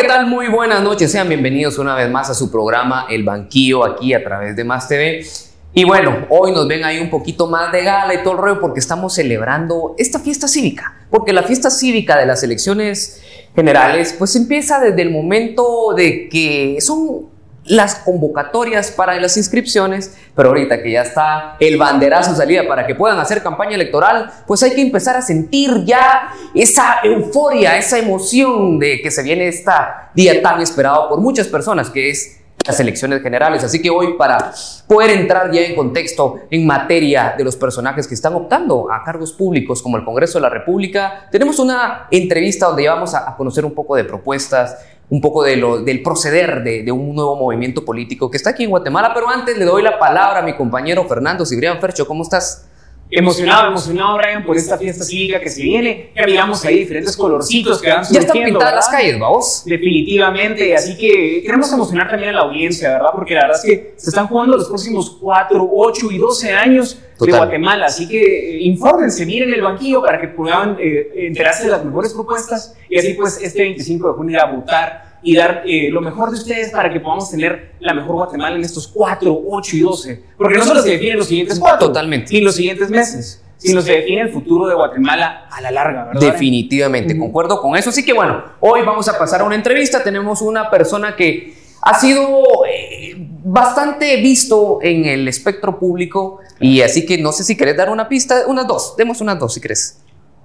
¿qué tal? Muy buenas noches. Sean bienvenidos una vez más a su programa El Banquillo aquí a través de Más TV. Y bueno, hoy nos ven ahí un poquito más de gala y todo el rollo porque estamos celebrando esta fiesta cívica. Porque la fiesta cívica de las elecciones generales pues empieza desde el momento de que son las convocatorias para las inscripciones, pero ahorita que ya está el banderazo salida para que puedan hacer campaña electoral, pues hay que empezar a sentir ya esa euforia, esa emoción de que se viene este día tan esperado por muchas personas, que es las elecciones generales. Así que hoy para poder entrar ya en contexto en materia de los personajes que están optando a cargos públicos como el Congreso de la República, tenemos una entrevista donde ya vamos a conocer un poco de propuestas, un poco de lo, del proceder de, de, un nuevo movimiento político que está aquí en Guatemala. Pero antes le doy la palabra a mi compañero Fernando Cibrián Fercho. ¿Cómo estás? Emocionado, emocionado, Brian, por esta fiesta cívica que se viene. Ya miramos ahí diferentes colorcitos que van Ya están pintadas las calles, vamos. Definitivamente, así que queremos emocionar también a la audiencia, ¿verdad? Porque la verdad es que se están jugando los próximos 4, 8 y 12 años de Guatemala. Así que eh, infórmense, miren el banquillo para que puedan eh, enterarse de las mejores propuestas y así pues este 25 de junio ir a votar y dar eh, lo mejor de ustedes para que podamos tener la mejor Guatemala en estos 4, 8 y 12. Porque no solo se definen los siguientes 4 Totalmente. y los siguientes meses, sino se define el futuro de Guatemala a la larga, ¿verdad? Definitivamente, concuerdo con eso. Así que bueno, hoy vamos a pasar a una entrevista. Tenemos una persona que ha sido eh, bastante visto en el espectro público y así que no sé si querés dar una pista, unas dos, demos unas dos si querés.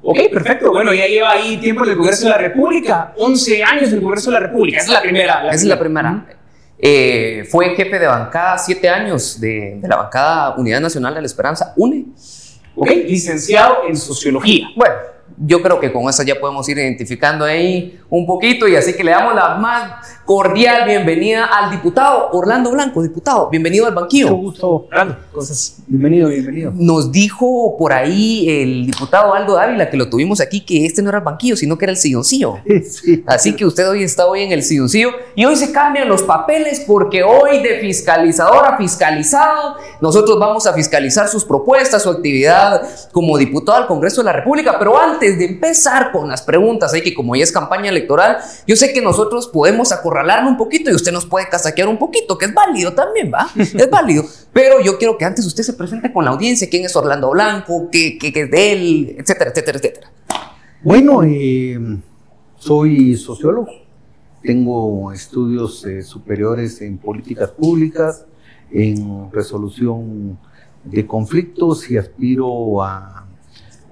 Ok, perfecto. Bueno, ya lleva ahí tiempo en el Congreso de la República, 11 años en el Congreso de la República. Esa es la primera. Esa es la primera. Eh, fue jefe de bancada siete años de, de, la bancada Unidad Nacional de la Esperanza, UNE. Ok, licenciado en Sociología. Bueno, yo creo que con eso ya podemos ir identificando ahí un poquito y así que le damos la más cordial bienvenida al diputado Orlando Blanco. Diputado, bienvenido al banquillo. Mucho gusto, Orlando. Cosas. Bienvenido, bienvenido. Nos dijo por ahí el diputado Aldo Dávila, que lo tuvimos aquí, que este no era el banquillo, sino que era el silloncillo. Sí, así que usted hoy está hoy en el silloncillo y hoy se cambian los papeles porque hoy de fiscalizador a fiscalizado, nosotros vamos a fiscalizar sus propuestas, su actividad como diputado al Congreso de la República. Pero antes de empezar con las preguntas, hay que como ya es campaña electoral, yo sé que nosotros podemos acorralarlo un poquito y usted nos puede casaquear un poquito, que es válido también, ¿va? Es válido. Pero yo quiero que antes usted se presente con la audiencia, quién es Orlando Blanco, qué, qué, qué es de él, etcétera, etcétera, etcétera. Bueno, eh, soy sociólogo, tengo estudios eh, superiores en políticas públicas, en resolución de conflictos y aspiro a,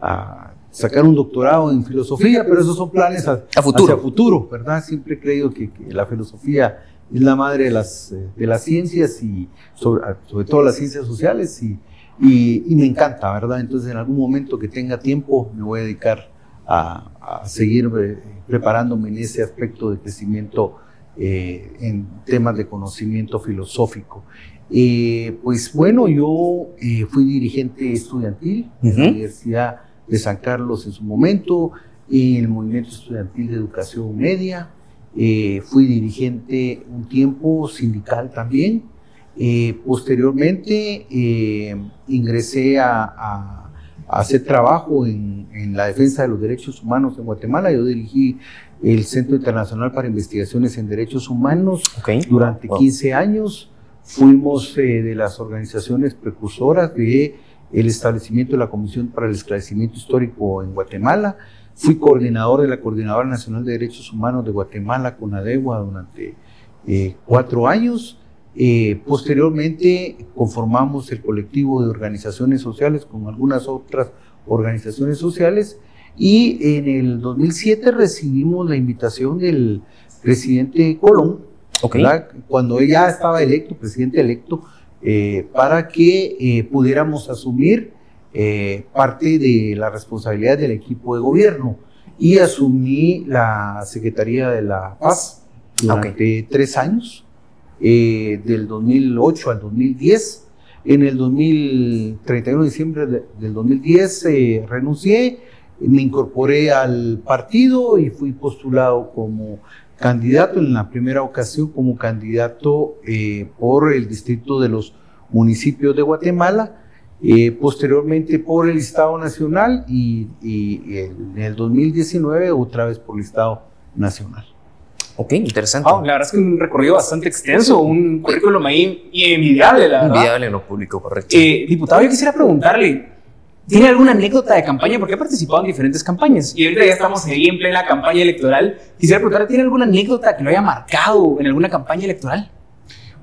a sacar un doctorado en filosofía, pero esos son planes a, a futuro. hacia futuro, ¿verdad? Siempre he creído que, que la filosofía es la madre de las, de las ciencias y sobre, sobre todo las ciencias sociales y, y, y, me encanta, ¿verdad? Entonces en algún momento que tenga tiempo me voy a dedicar a, a seguir eh, preparándome en ese aspecto de crecimiento eh, en temas de conocimiento filosófico. Eh, pues bueno, yo eh, fui dirigente estudiantil uh -huh. en la Universidad de San Carlos en su momento, en el movimiento estudiantil de educación media, eh, fui dirigente un tiempo sindical también. Eh, posteriormente eh, ingresé a, a, a, hacer trabajo en, en, la defensa de los derechos humanos en Guatemala. Yo dirigí el Centro Internacional para Investigaciones en Derechos Humanos okay. durante wow. 15 años. Fuimos eh, de las organizaciones precursoras de el establecimiento de la Comisión para el Esclarecimiento Histórico en Guatemala. Fui coordinador de la Coordinadora Nacional de Derechos Humanos de Guatemala, CONADEGUA, durante eh, cuatro años. Eh, posteriormente conformamos el colectivo de organizaciones sociales con algunas otras organizaciones sociales y en el 2007 recibimos la invitación del presidente Colón, okay. cuando ella estaba electo, presidente electo, eh, para que eh, pudiéramos asumir eh, parte de la responsabilidad del equipo de gobierno y asumí la Secretaría de la Paz durante okay. tres años, del 2008 al 2010. En el 2031 de diciembre de, del 2010 renuncié, me incorporé al partido y fui postulado como candidato en la primera ocasión como candidato eh, por el distrito de los municipios de Guatemala, eh, posteriormente por el Estado Nacional y, y, en el 2019 otra vez por el Estado Nacional. Ok, interesante. la verdad es que un recorrido bastante extenso, un currículum ahí envidiable, la verdad. Envidiable en lo público, correcto. Eh, diputado, yo quisiera preguntarle, ¿tiene alguna anécdota de campaña? Porque ha participado en diferentes campañas y ahorita ya estamos ahí en plena campaña electoral. Quisiera preguntarle, ¿tiene alguna anécdota que lo haya marcado en alguna campaña electoral?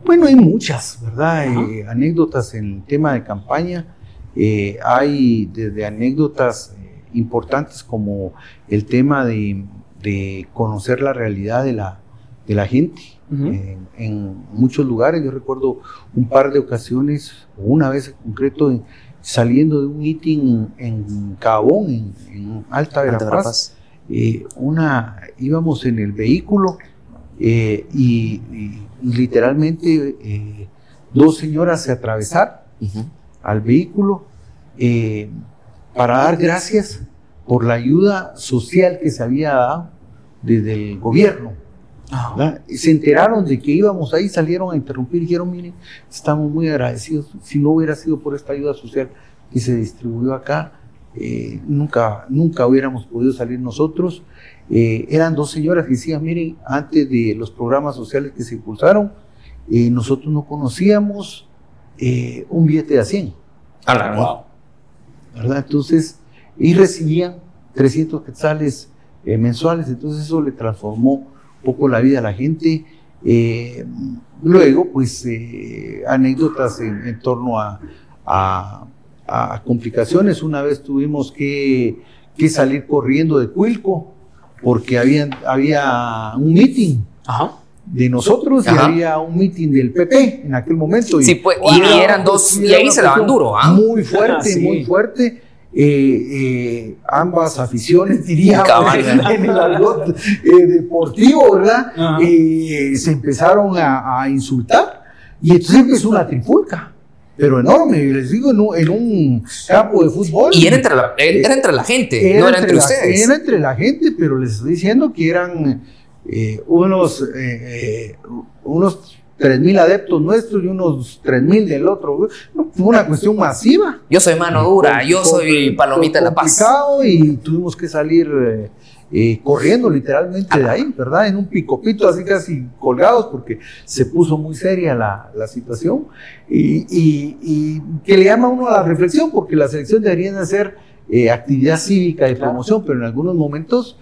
Bueno, hay muchas, ¿verdad? Eh, anécdotas en el tema de campaña. Eh, hay desde anécdotas importantes como el tema de de conocer la realidad de la, de la gente. en, muchos lugares, yo recuerdo un par de ocasiones, una vez en concreto, saliendo de un meeting en Cabón, en, Alta Verapaz, eh, una, íbamos en el vehículo eh, y, literalmente eh, dos señoras se atravesaron al vehículo para dar gracias por la ayuda social que se había dado desde el gobierno. Se enteraron de que íbamos ahí, salieron a interrumpir y dijeron, miren, estamos muy agradecidos. Si no hubiera sido por esta ayuda social que se distribuyó acá, eh, nunca, nunca hubiéramos podido salir nosotros. Eh, eran dos señoras que decían, miren, antes de los programas sociales que se impulsaron, eh, nosotros no conocíamos un billete de a 100. Ah, ¿verdad? Entonces, y recibían 300 quetzales mensuales, entonces eso le transformó poco la vida a la gente. Eh, luego, pues, eh, anécdotas en, torno a, complicaciones. Una vez tuvimos que, salir corriendo de Cuilco porque había, había un meeting. de nosotros y había un meeting del PP en aquel momento. Y, sí, pues, y, eran dos, y ahí se daban duro. ¿ah? Muy fuerte, muy fuerte. Eh, eh, ambas aficiones, diría en el algo eh, deportivo, ¿verdad? se empezaron a, insultar y entonces empezó una trifulca pero enorme, les digo, en un, campo de fútbol. Y era entre la, era entre la gente, no era entre, ustedes. Era entre la gente, pero les estoy diciendo que eran unos, unos 3.000 adeptos nuestros y unos 3.000 del otro. Fue una cuestión masiva. Yo soy mano dura, yo soy palomita de la paz. Y tuvimos que salir eh, eh, corriendo literalmente de ahí, ¿verdad? En un picopito así casi colgados porque se puso muy seria la, la situación. Y, y, que le llama a uno a la reflexión porque las elecciones deberían hacer eh, actividad cívica de promoción, pero en algunos momentos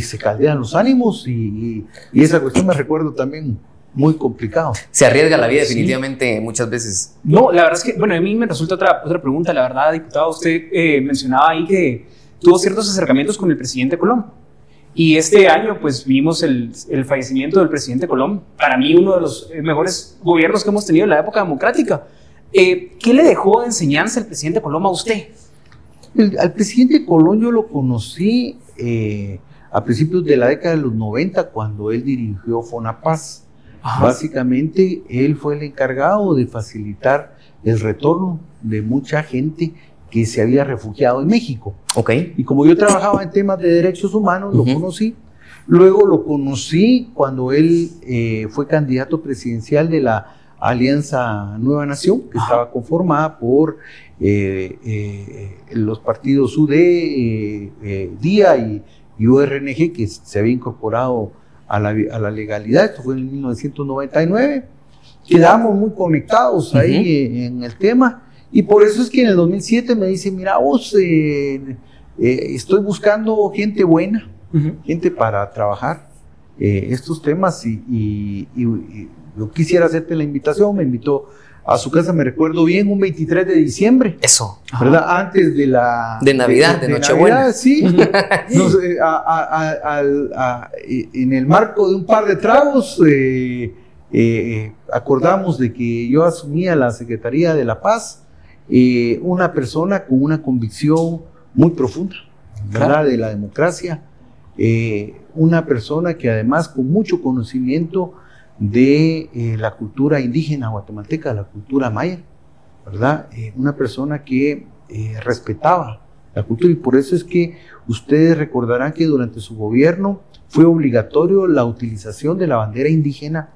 se caldean los ánimos y, y esa cuestión me recuerdo también muy complicado. Se arriesga la vida definitivamente muchas veces. No, la verdad es que, bueno, a mí me resulta otra, otra pregunta, la verdad, diputado, usted eh, mencionaba ahí que tuvo ciertos acercamientos con el presidente Colón. Y este año, pues, vimos el, el fallecimiento del presidente Colón. Para mí, uno de los eh, mejores gobiernos que hemos tenido en la época democrática. Eh, ¿Qué le dejó de enseñanza el presidente Colón a usted? al presidente Colón yo lo conocí a principios de la década de los 90, cuando él dirigió Fonapaz. Básicamente, él fue el encargado de facilitar el retorno de mucha gente que se había refugiado en México. Okay. Y como yo trabajaba en temas de derechos humanos, lo conocí. Luego lo conocí cuando él eh, fue candidato presidencial de la Alianza Nueva Nación, que estaba conformada por eh, eh, los partidos UD, DIA y, y, URNG, que se había incorporado a la, legalidad, esto fue en 1999, quedamos muy conectados ahí en el tema y por eso es que en el 2007 me dice, mira vos, eh, eh, estoy buscando gente buena, gente para trabajar eh, estos temas y, yo quisiera hacerte la invitación, me invitó a su casa, me recuerdo bien, un 23 de diciembre. Eso. ¿Verdad? Antes de la... De Navidad, de, Nochebuena. sí. en el marco de un par de tragos, eh, eh, acordamos de que yo asumía la Secretaría de la Paz, eh, una persona con una convicción muy profunda, ¿verdad? De la democracia, una persona que además con mucho conocimiento de eh, la cultura indígena guatemalteca, la cultura maya, ¿verdad? Eh, una persona que eh, respetaba la cultura y por eso es que ustedes recordarán que durante su gobierno fue obligatorio la utilización de la bandera indígena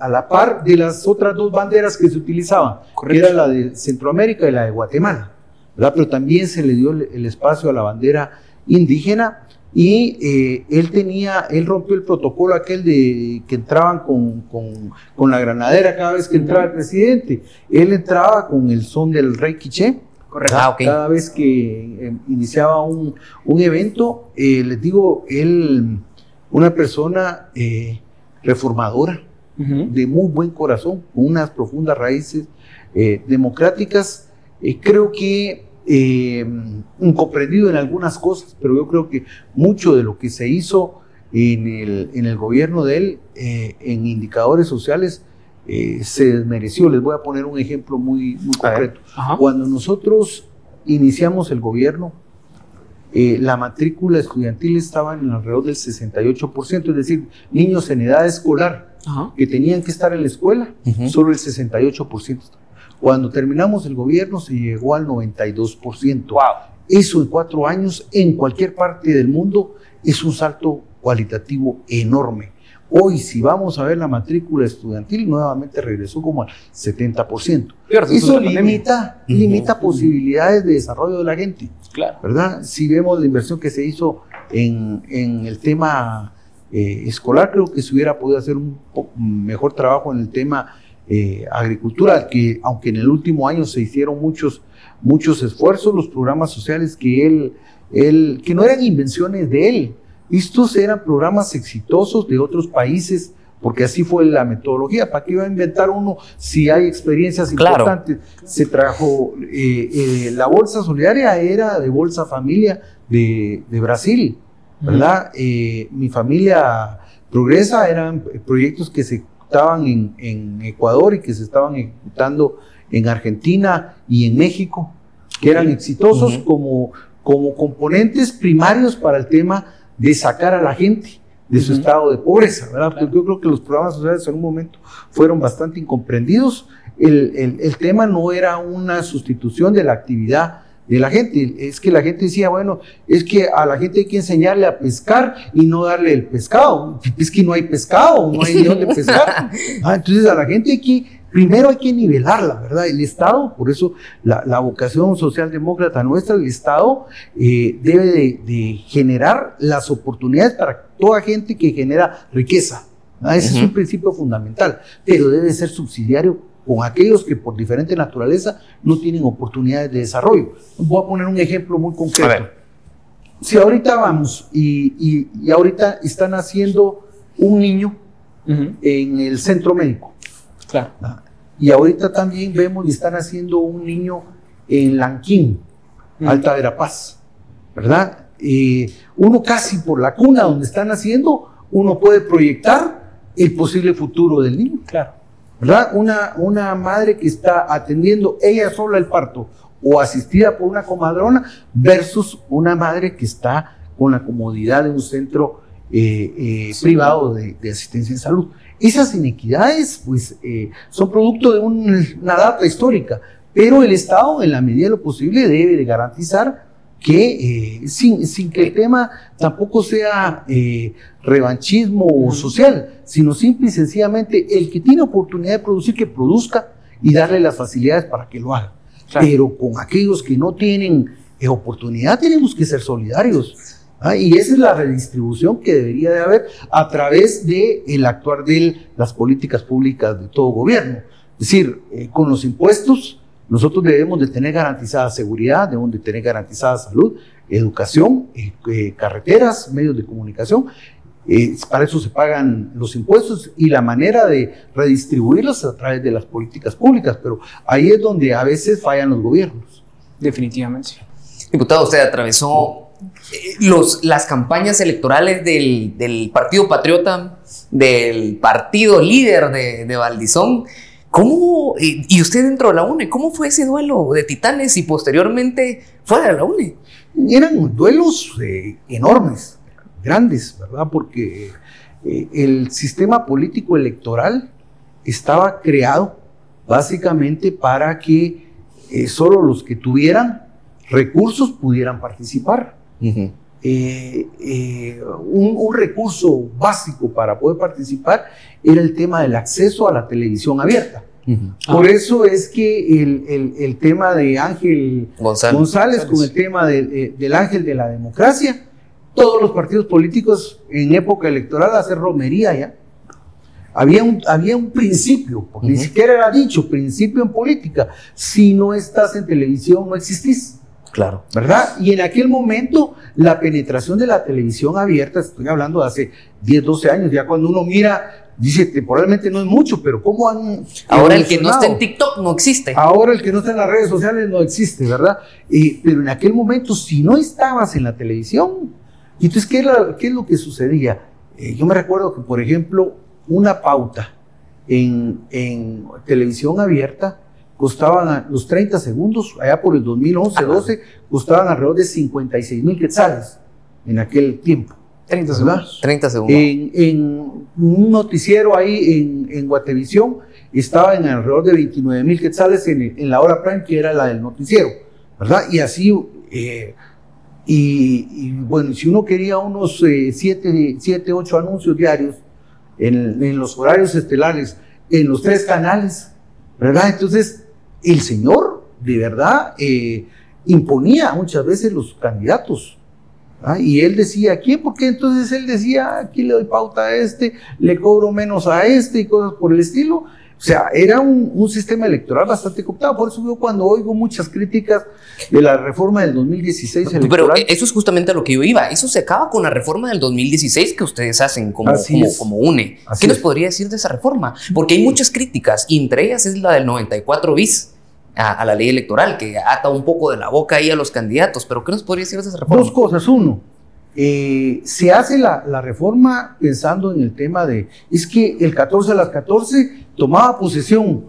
a, la par de las otras dos banderas que se utilizaban, que era la de Centroamérica y la de Guatemala, ¿verdad? Pero también se le dio el espacio a la bandera indígena y eh, él tenía, él rompió el protocolo aquel de que entraban con, con, con, la granadera cada vez que entraba el presidente. Él entraba con el son del rey quiché. Ah, cada vez que eh, iniciaba un, un evento, eh, les digo, él, una persona reformadora, de muy buen corazón, con unas profundas raíces democráticas, creo que eh, incomprendido en algunas cosas, pero yo creo que mucho de lo que se hizo en el, en el gobierno de él, eh, en indicadores sociales, eh, se desmereció. Les voy a poner un ejemplo muy, muy concreto. Cuando nosotros iniciamos el gobierno, eh, la matrícula estudiantil estaba en alrededor del 68%, es decir, niños en edad escolar que tenían que estar en la escuela, solo el 68%. Cuando terminamos el gobierno se llegó al 92%. Wow. Eso en cuatro años en cualquier parte del mundo es un salto cualitativo enorme. Hoy, si vamos a ver la matrícula estudiantil, nuevamente regresó como al 70%. Eso limita, limita posibilidades de desarrollo de la gente. Claro. ¿Verdad? Si vemos la inversión que se hizo en, en el tema eh, escolar, creo que se hubiera podido hacer un mejor trabajo en el tema eh, agricultura, que aunque en el último año se hicieron muchos, muchos esfuerzos, los programas sociales que él, él, que no eran invenciones de él, estos eran programas exitosos de otros países, porque así fue la metodología. ¿Para qué iba a inventar uno si hay experiencias importantes? Se trajo, eh, eh, la bolsa solidaria era de Bolsa Familia de, de Brasil, ¿verdad? mi familia progresa, eran proyectos que se estaban en, Ecuador y que se estaban ejecutando en Argentina y en México, que eran exitosos como, como componentes primarios para el tema de sacar a la gente de su estado de pobreza, ¿verdad? Porque yo creo que los programas sociales en un momento fueron bastante incomprendidos. El, el tema no era una sustitución de la actividad de la gente. Es que la gente decía, bueno, es que a la gente hay que enseñarle a pescar y no darle el pescado. Es que no hay pescado, no hay ni dónde pescar. Ah, entonces a la gente hay que, primero hay que nivelarla, ¿verdad? El Estado, por eso la, vocación socialdemócrata nuestra, el Estado eh, debe de, generar las oportunidades para toda gente que genera riqueza. Ese es un principio fundamental, pero debe ser subsidiario con aquellos que por diferente naturaleza no tienen oportunidades de desarrollo. Voy a poner un ejemplo muy concreto. Si ahorita vamos y, y, ahorita están haciendo un niño en el centro médico. Claro. Ah, y ahorita también vemos y están haciendo un niño en Lanquín, Alta Verapaz, ¿verdad? Eh, uno casi por la cuna donde están haciendo, uno puede proyectar el posible futuro del niño. Claro. ¿Verdad? Una, una madre que está atendiendo ella sola el parto o asistida por una comadrona versus una madre que está con la comodidad de un centro eh, eh, privado de, asistencia en salud. Esas inequidades, pues, eh, son producto de una data histórica, pero el Estado, en la medida de lo posible, debe de garantizar que eh, sin, sin, que el tema tampoco sea eh, revanchismo social, sino simple y sencillamente el que tiene oportunidad de producir, que produzca y darle las facilidades para que lo haga. Pero con aquellos que no tienen eh, oportunidad tenemos que ser solidarios. ¿ah? Y esa es la redistribución que debería de haber a través del el actuar de las políticas públicas de todo gobierno. Es decir, con los impuestos, nosotros debemos de tener garantizada seguridad, debemos de tener garantizada salud, educación, eh, eh, carreteras, medios de comunicación. Eh, para eso se pagan los impuestos y la manera de redistribuirlos a través de las políticas públicas, pero ahí es donde a veces fallan los gobiernos. Definitivamente. Diputado, usted atravesó los, las campañas electorales del, Partido Patriota, del partido líder de, de Valdizón. ¿Cómo, y usted dentro de la UNE, cómo fue ese duelo de titanes y posteriormente fuera de la UNE? Eran duelos eh, enormes, grandes, ¿verdad? Porque eh, el sistema político electoral estaba creado básicamente para que eh, solo los que tuvieran recursos pudieran participar. Un, recurso básico para poder participar era el tema del acceso a la televisión abierta. Por eso es que el, tema de Ángel González, con el tema del ángel de la democracia todos los partidos políticos en época electoral hacer romería ya. Había un, había un principio, porque ni siquiera era dicho, principio en política. Si no estás en televisión, no existís. Claro. ¿Verdad? Y en aquel momento, la penetración de la televisión abierta, estoy hablando de hace 10, 12 años, ya cuando uno mira, dice, temporalmente no es mucho, pero ¿cómo han... Ahora el que no está en TikTok no existe. Ahora el que no está en las redes sociales no existe, ¿verdad? pero en aquel momento, si no estabas en la televisión, entonces, ¿qué, qué es lo que sucedía? Eh, yo me recuerdo que, por ejemplo, una pauta en, en televisión abierta costaban los 30 segundos, allá por el 2011-12, costaban alrededor de 56 mil quetzales en aquel tiempo. 30 segundos. 30 segundos. En, un noticiero ahí en, en Guatevisión estaba en alrededor de 29 mil quetzales en, en, la hora prime, que era la del noticiero, ¿verdad? Y así, eh, y, bueno, si uno quería unos 7, 7, 8 anuncios diarios en, en los horarios estelares, en los tres canales, ¿verdad? Entonces, el señor de verdad eh, imponía muchas veces los candidatos. ¿ah? Y él decía, ¿quién? Porque entonces él decía, aquí le doy pauta a este, le cobro menos a este y cosas por el estilo. O sea, era un, sistema electoral bastante cooptado. Por eso yo cuando oigo muchas críticas de la reforma del 2016 electoral, Pero eso es justamente a lo que yo iba. Eso se acaba con la reforma del 2016 que ustedes hacen como, como, UNE. ¿Qué nos podría decir de esa reforma? Porque hay muchas críticas, y entre ellas es la del 94 bis. A, la ley electoral, que ata un poco de la boca ahí a los candidatos, pero ¿qué nos podría decir de esa reforma? Dos cosas. Uno, eh, se hace la, la, reforma pensando en el tema de, es que el 14 a las 14 tomaba posesión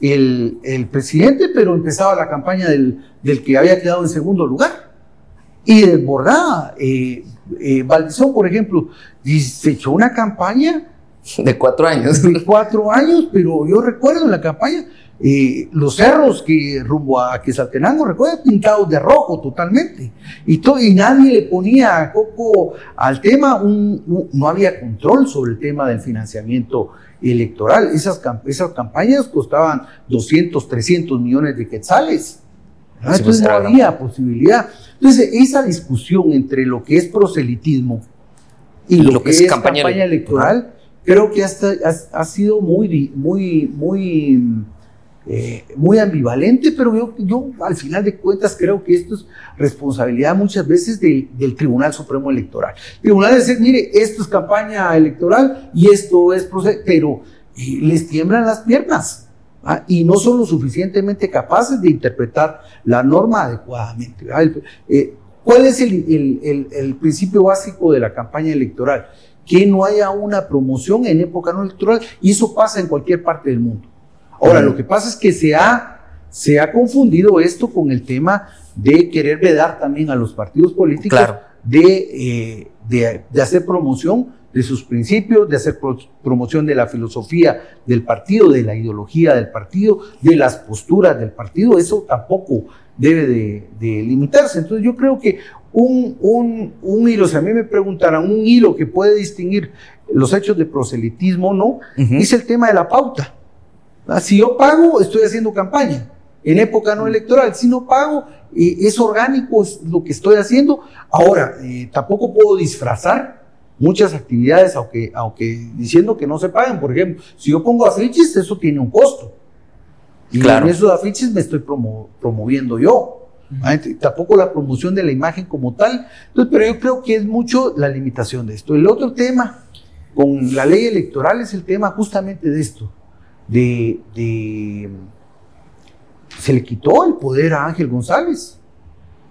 el, el presidente, pero empezaba la campaña del, del, que había quedado en segundo lugar. Y desbordada. Eh, eh, Valdizón, por ejemplo, se echó una campaña. De cuatro años. De cuatro años, pero yo recuerdo en la campaña eh, los cerros que rumbo a Quesaltenango, recuerda, pintados de rojo totalmente. Y, todo, y nadie le ponía coco al tema, un, no había control sobre el tema del financiamiento electoral. Esas, esas campañas costaban 200, 300 millones de quetzales. Pues, Entonces no había posibilidad. Entonces, esa discusión entre lo que es proselitismo y, lo, que, es, campaña, electoral, creo que hasta, ha, ha, sido muy, muy, muy eh, muy ambivalente, pero yo, al final de cuentas creo que esto es responsabilidad muchas veces del Tribunal Supremo Electoral. El tribunal dice, mire, esto es campaña electoral y esto es proceso, pero eh, les tiemblan las piernas y no son lo suficientemente capaces de interpretar la norma adecuadamente. Eh, ¿Cuál es el, el principio básico de la campaña electoral? Que no haya una promoción en época no electoral y eso pasa en cualquier parte del mundo. Ahora, lo que pasa es que se ha, se ha confundido esto con el tema de querer vedar también a los partidos políticos eh, de, de, hacer promoción de sus principios, de hacer promoción de la filosofía del partido, de la ideología del partido, de las posturas del partido. Eso tampoco debe de, limitarse. Entonces yo creo que un, un, un, hilo, si a mí me preguntaran, un hilo que puede distinguir los hechos de proselitismo no, es el tema de la pauta. Ah, si yo pago, estoy haciendo campaña. En época no electoral, si no pago, eh, es orgánico es lo que estoy haciendo. Ahora, eh, tampoco puedo disfrazar muchas actividades, aunque, aunque diciendo que no se pagan. Por ejemplo, si yo pongo afiches, eso tiene un costo. Y en esos afiches me estoy promoviendo yo. Ah, tampoco la promoción de la imagen como tal. Entonces, pero yo creo que es mucho la limitación de esto. El otro tema con la ley electoral es el tema justamente de esto de, se le quitó el poder a Ángel González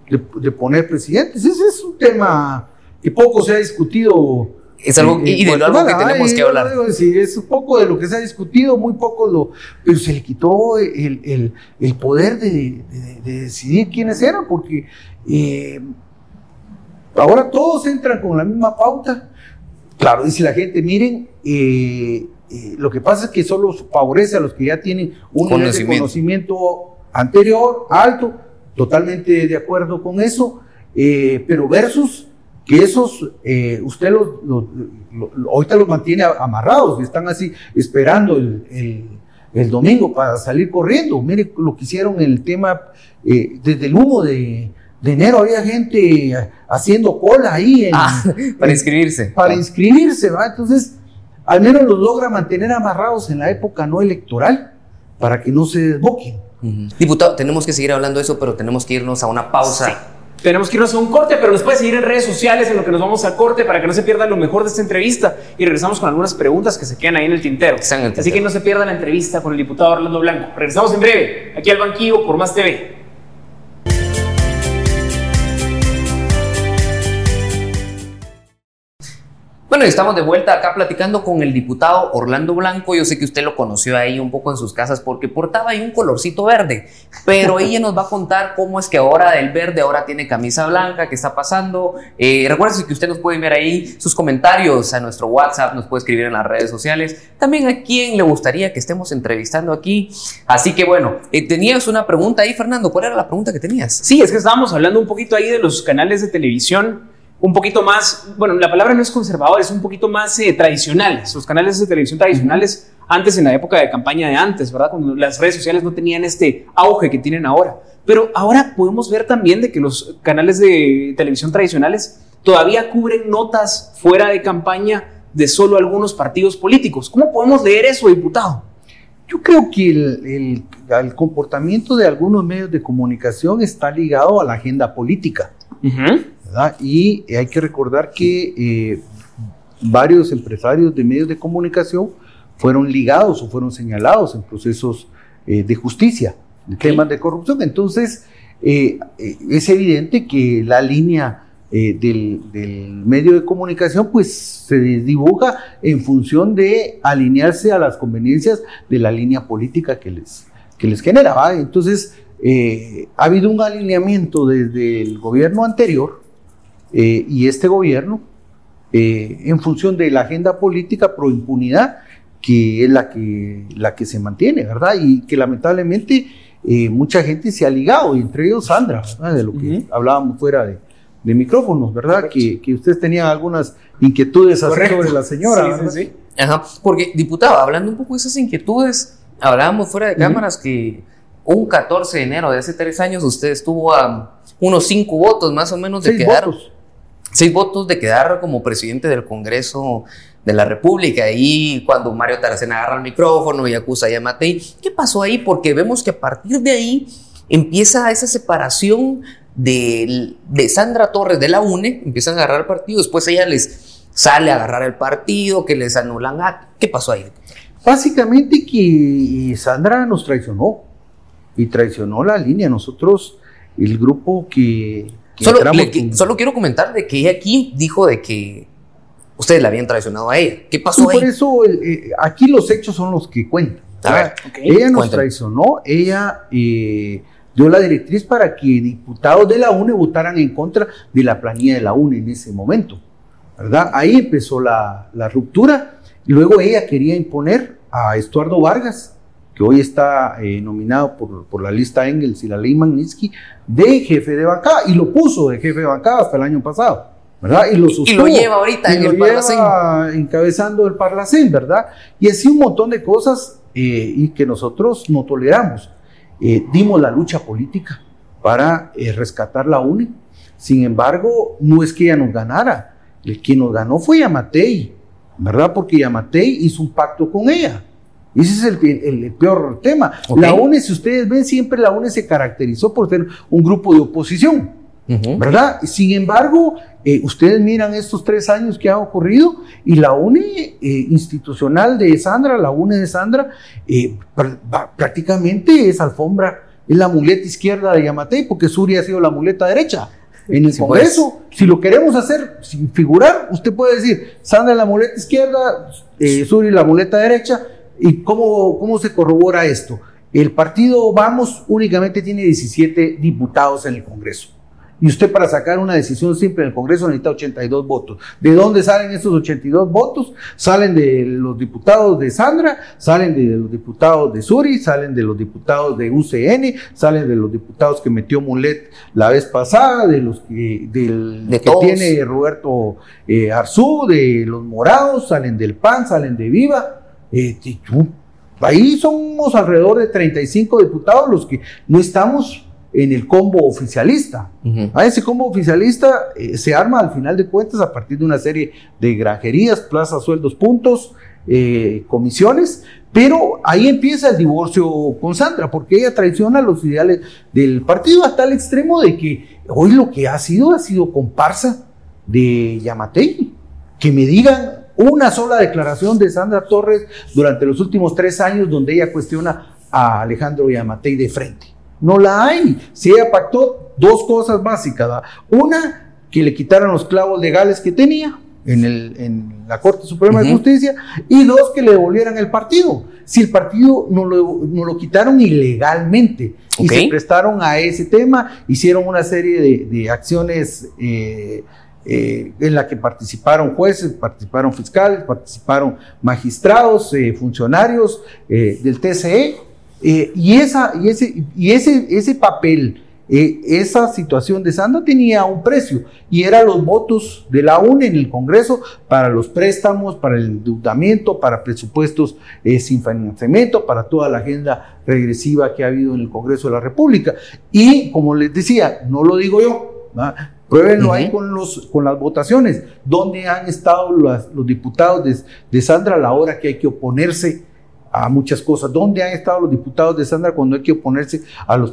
de, poner presidentes. Ese es un tema que poco se ha discutido. Es algo, y de algo que tenemos que hablar. es un poco de lo que se ha discutido, muy poco lo, pero se le quitó el, poder de, decidir quiénes eran, porque eh, ahora todos entran con la misma pauta. Claro, dice la gente, miren, eh, eh, lo que pasa es que solo favorece a los que ya tienen un conocimiento. anterior, alto, totalmente de acuerdo con eso, eh, pero versus que esos, eh, usted los, ahorita los mantiene amarrados, están así esperando el, el, domingo para salir corriendo. Mire lo que hicieron en el tema desde el humo de, de enero había gente haciendo cola ahí. Ah, para inscribirse. Para inscribirse, ¿va? Entonces, al menos los logra mantener amarrados en la época no electoral para que no se desboquen. Diputado, tenemos que seguir hablando de eso, pero tenemos que irnos a una pausa. Tenemos que irnos a un corte, pero nos puede seguir en redes sociales en lo que nos vamos a corte para que no se pierdan lo mejor de esta entrevista. Y regresamos con algunas preguntas que se quedan ahí en el tintero. Así que no se pierdan la entrevista con el diputado Orlando Blanco. Regresamos en breve, aquí al banquillo por Más TV. Bueno, estamos de vuelta acá platicando con el diputado Orlando Blanco. Yo sé que usted lo conoció ahí un poco en sus casas porque portaba ahí un colorcito verde, pero ella nos va a contar cómo es que ahora el verde ahora tiene camisa blanca, qué está pasando. Eh, recuerden que usted nos puede enviar ahí sus comentarios a nuestro WhatsApp, nos puede escribir en las redes sociales. También a quién le gustaría que estemos entrevistando aquí. Así que bueno, eh, tenías una pregunta ahí, Fernando. ¿Cuál era la pregunta que tenías? Sí, es que estábamos hablando un poquito ahí de los canales de televisión un poquito más, bueno, la palabra no es conservador, es un poquito más eh, tradicionales. Los canales de televisión tradicionales, antes en la época de campaña de antes, ¿verdad? Cuando las redes sociales no tenían este auge que tienen ahora. Pero ahora podemos ver también de que los canales de televisión tradicionales todavía cubren notas fuera de campaña de solo algunos partidos políticos. ¿Cómo podemos leer eso, diputado? Yo creo que el, el, comportamiento de algunos medios de comunicación está ligado a la agenda política. Y hay que recordar que eh, varios empresarios de medios de comunicación fueron ligados o fueron señalados en procesos eh, de justicia, de temas de corrupción. Entonces, eh, es evidente que la línea del, medio de comunicación pues se dibuja en función de alinearse a las conveniencias de la línea política que les, que les genera. Entonces, ha habido un alineamiento desde el gobierno anterior eh, y este gobierno eh, en función de la agenda política pro impunidad, que es la que, la que se mantiene, ¿verdad? Y que lamentablemente eh, mucha gente se ha ligado, entre ellos Sandra, de lo que hablábamos fuera de, de micrófonos, ¿verdad? Que, que, ustedes tenían algunas inquietudes sobre la señora. Sí, sí, sí. Ajá, porque diputado, hablando un poco de esas inquietudes, hablábamos fuera de cámaras que un 14 de enero de hace tres años usted estuvo a unos cinco votos más o menos de quedar seis votos de quedar como presidente del Congreso de la República. Y cuando Mario Taracena agarra el micrófono y acusa a Matei, ¿qué pasó ahí? Porque vemos que a partir de ahí empieza esa separación de, de Sandra Torres de la UNE, empiezan a agarrar el partido, después ella les sale a agarrar el partido, que les anulan. Ah, ¿Qué pasó ahí? Básicamente que Sandra nos traicionó y traicionó la línea. Nosotros, el grupo que Solo, quiero comentar de que ella aquí dijo de que ustedes la habían traicionado a ella. ¿Qué pasó ahí? Por eso eh, aquí los hechos son los que cuentan. ella nos traicionó, ella eh, dio la directriz para que diputados de la UNE votaran en contra de la planilla de la UNE en ese momento. ¿verdad? Ahí empezó la, la ruptura. Luego ella quería imponer a Estuardo Vargas que hoy está eh, nominado por, por, la lista Engels y la ley Magnitsky, de jefe de bancada, y lo puso de jefe de bancada hasta el año pasado, ¿verdad? Y lo, y lo lleva ahorita en el lleva encabezando el Parlacén, ¿verdad? Y así un montón de cosas eh, y que nosotros no toleramos. Eh, dimos la lucha política para rescatar la UNE. Sin embargo, no es que ella nos ganara. El que nos ganó fue Yamatei, ¿verdad? Porque Yamatei hizo un pacto con ella. Ese es el, peor tema. La UNE, si ustedes ven, siempre la UNE se caracterizó por ser un grupo de oposición, ¿verdad? Sin embargo, eh, ustedes miran estos tres años que ha ocurrido y la UNE eh, institucional de Sandra, la UNE de Sandra, eh, prácticamente es alfombra, es la muleta izquierda de Yamatei, porque Suri ha sido la muleta derecha. En el Congreso, si lo queremos hacer sin figurar, usted puede decir, Sandra la muleta izquierda, Suri la muleta derecha, ¿Y cómo, cómo se corrobora esto? El partido Vamos únicamente tiene 17 diputados en el Congreso. Y usted para sacar una decisión simple en el Congreso necesita 82 votos. ¿De dónde salen esos 82 votos? Salen de los diputados de Sandra, salen de los diputados de Suri, salen de los diputados de UCN, salen de los diputados que metió Mulet la vez pasada, de los que, del, que tiene Roberto eh, Arzú, de los morados, salen del PAN, salen de Viva. Eh, ahí somos alrededor de 35 diputados los que no estamos en el combo oficialista. A ese combo oficialista eh, se arma al final de cuentas a partir de una serie de granjerías, plazas, sueldos, puntos, eh, comisiones, pero ahí empieza el divorcio con Sandra, porque ella traiciona los ideales del partido hasta el extremo de que hoy lo que ha sido ha sido comparsa de Yamatei. Que me digan una sola declaración de Sandra Torres durante los últimos tres años donde ella cuestiona a Alejandro Yamatei de frente. No la hay. Si ella pactó dos cosas básicas. Una, que le quitaran los clavos legales que tenía en, el, en la Corte Suprema de Justicia. Y dos, que le devolvieran el partido. Si el partido no lo, no lo quitaron ilegalmente y se prestaron a ese tema, hicieron una serie de, de acciones. Eh, eh, en la que participaron jueces, participaron fiscales, participaron magistrados, eh, funcionarios del TCE, eh, y, esa, y, ese, y ese, ese papel, eh, esa situación de Sandra tenía un precio y eran los votos de la UNE en el Congreso para los préstamos, para el endeudamiento, para presupuestos eh, sin financiamiento, para toda la agenda regresiva que ha habido en el Congreso de la República. Y como les decía, no lo digo yo, Pruébenlo ahí con, los, con las votaciones. ¿Dónde han estado los diputados de, de, Sandra a la hora que hay que oponerse a muchas cosas. ¿Dónde han estado los diputados de Sandra cuando hay que oponerse a los...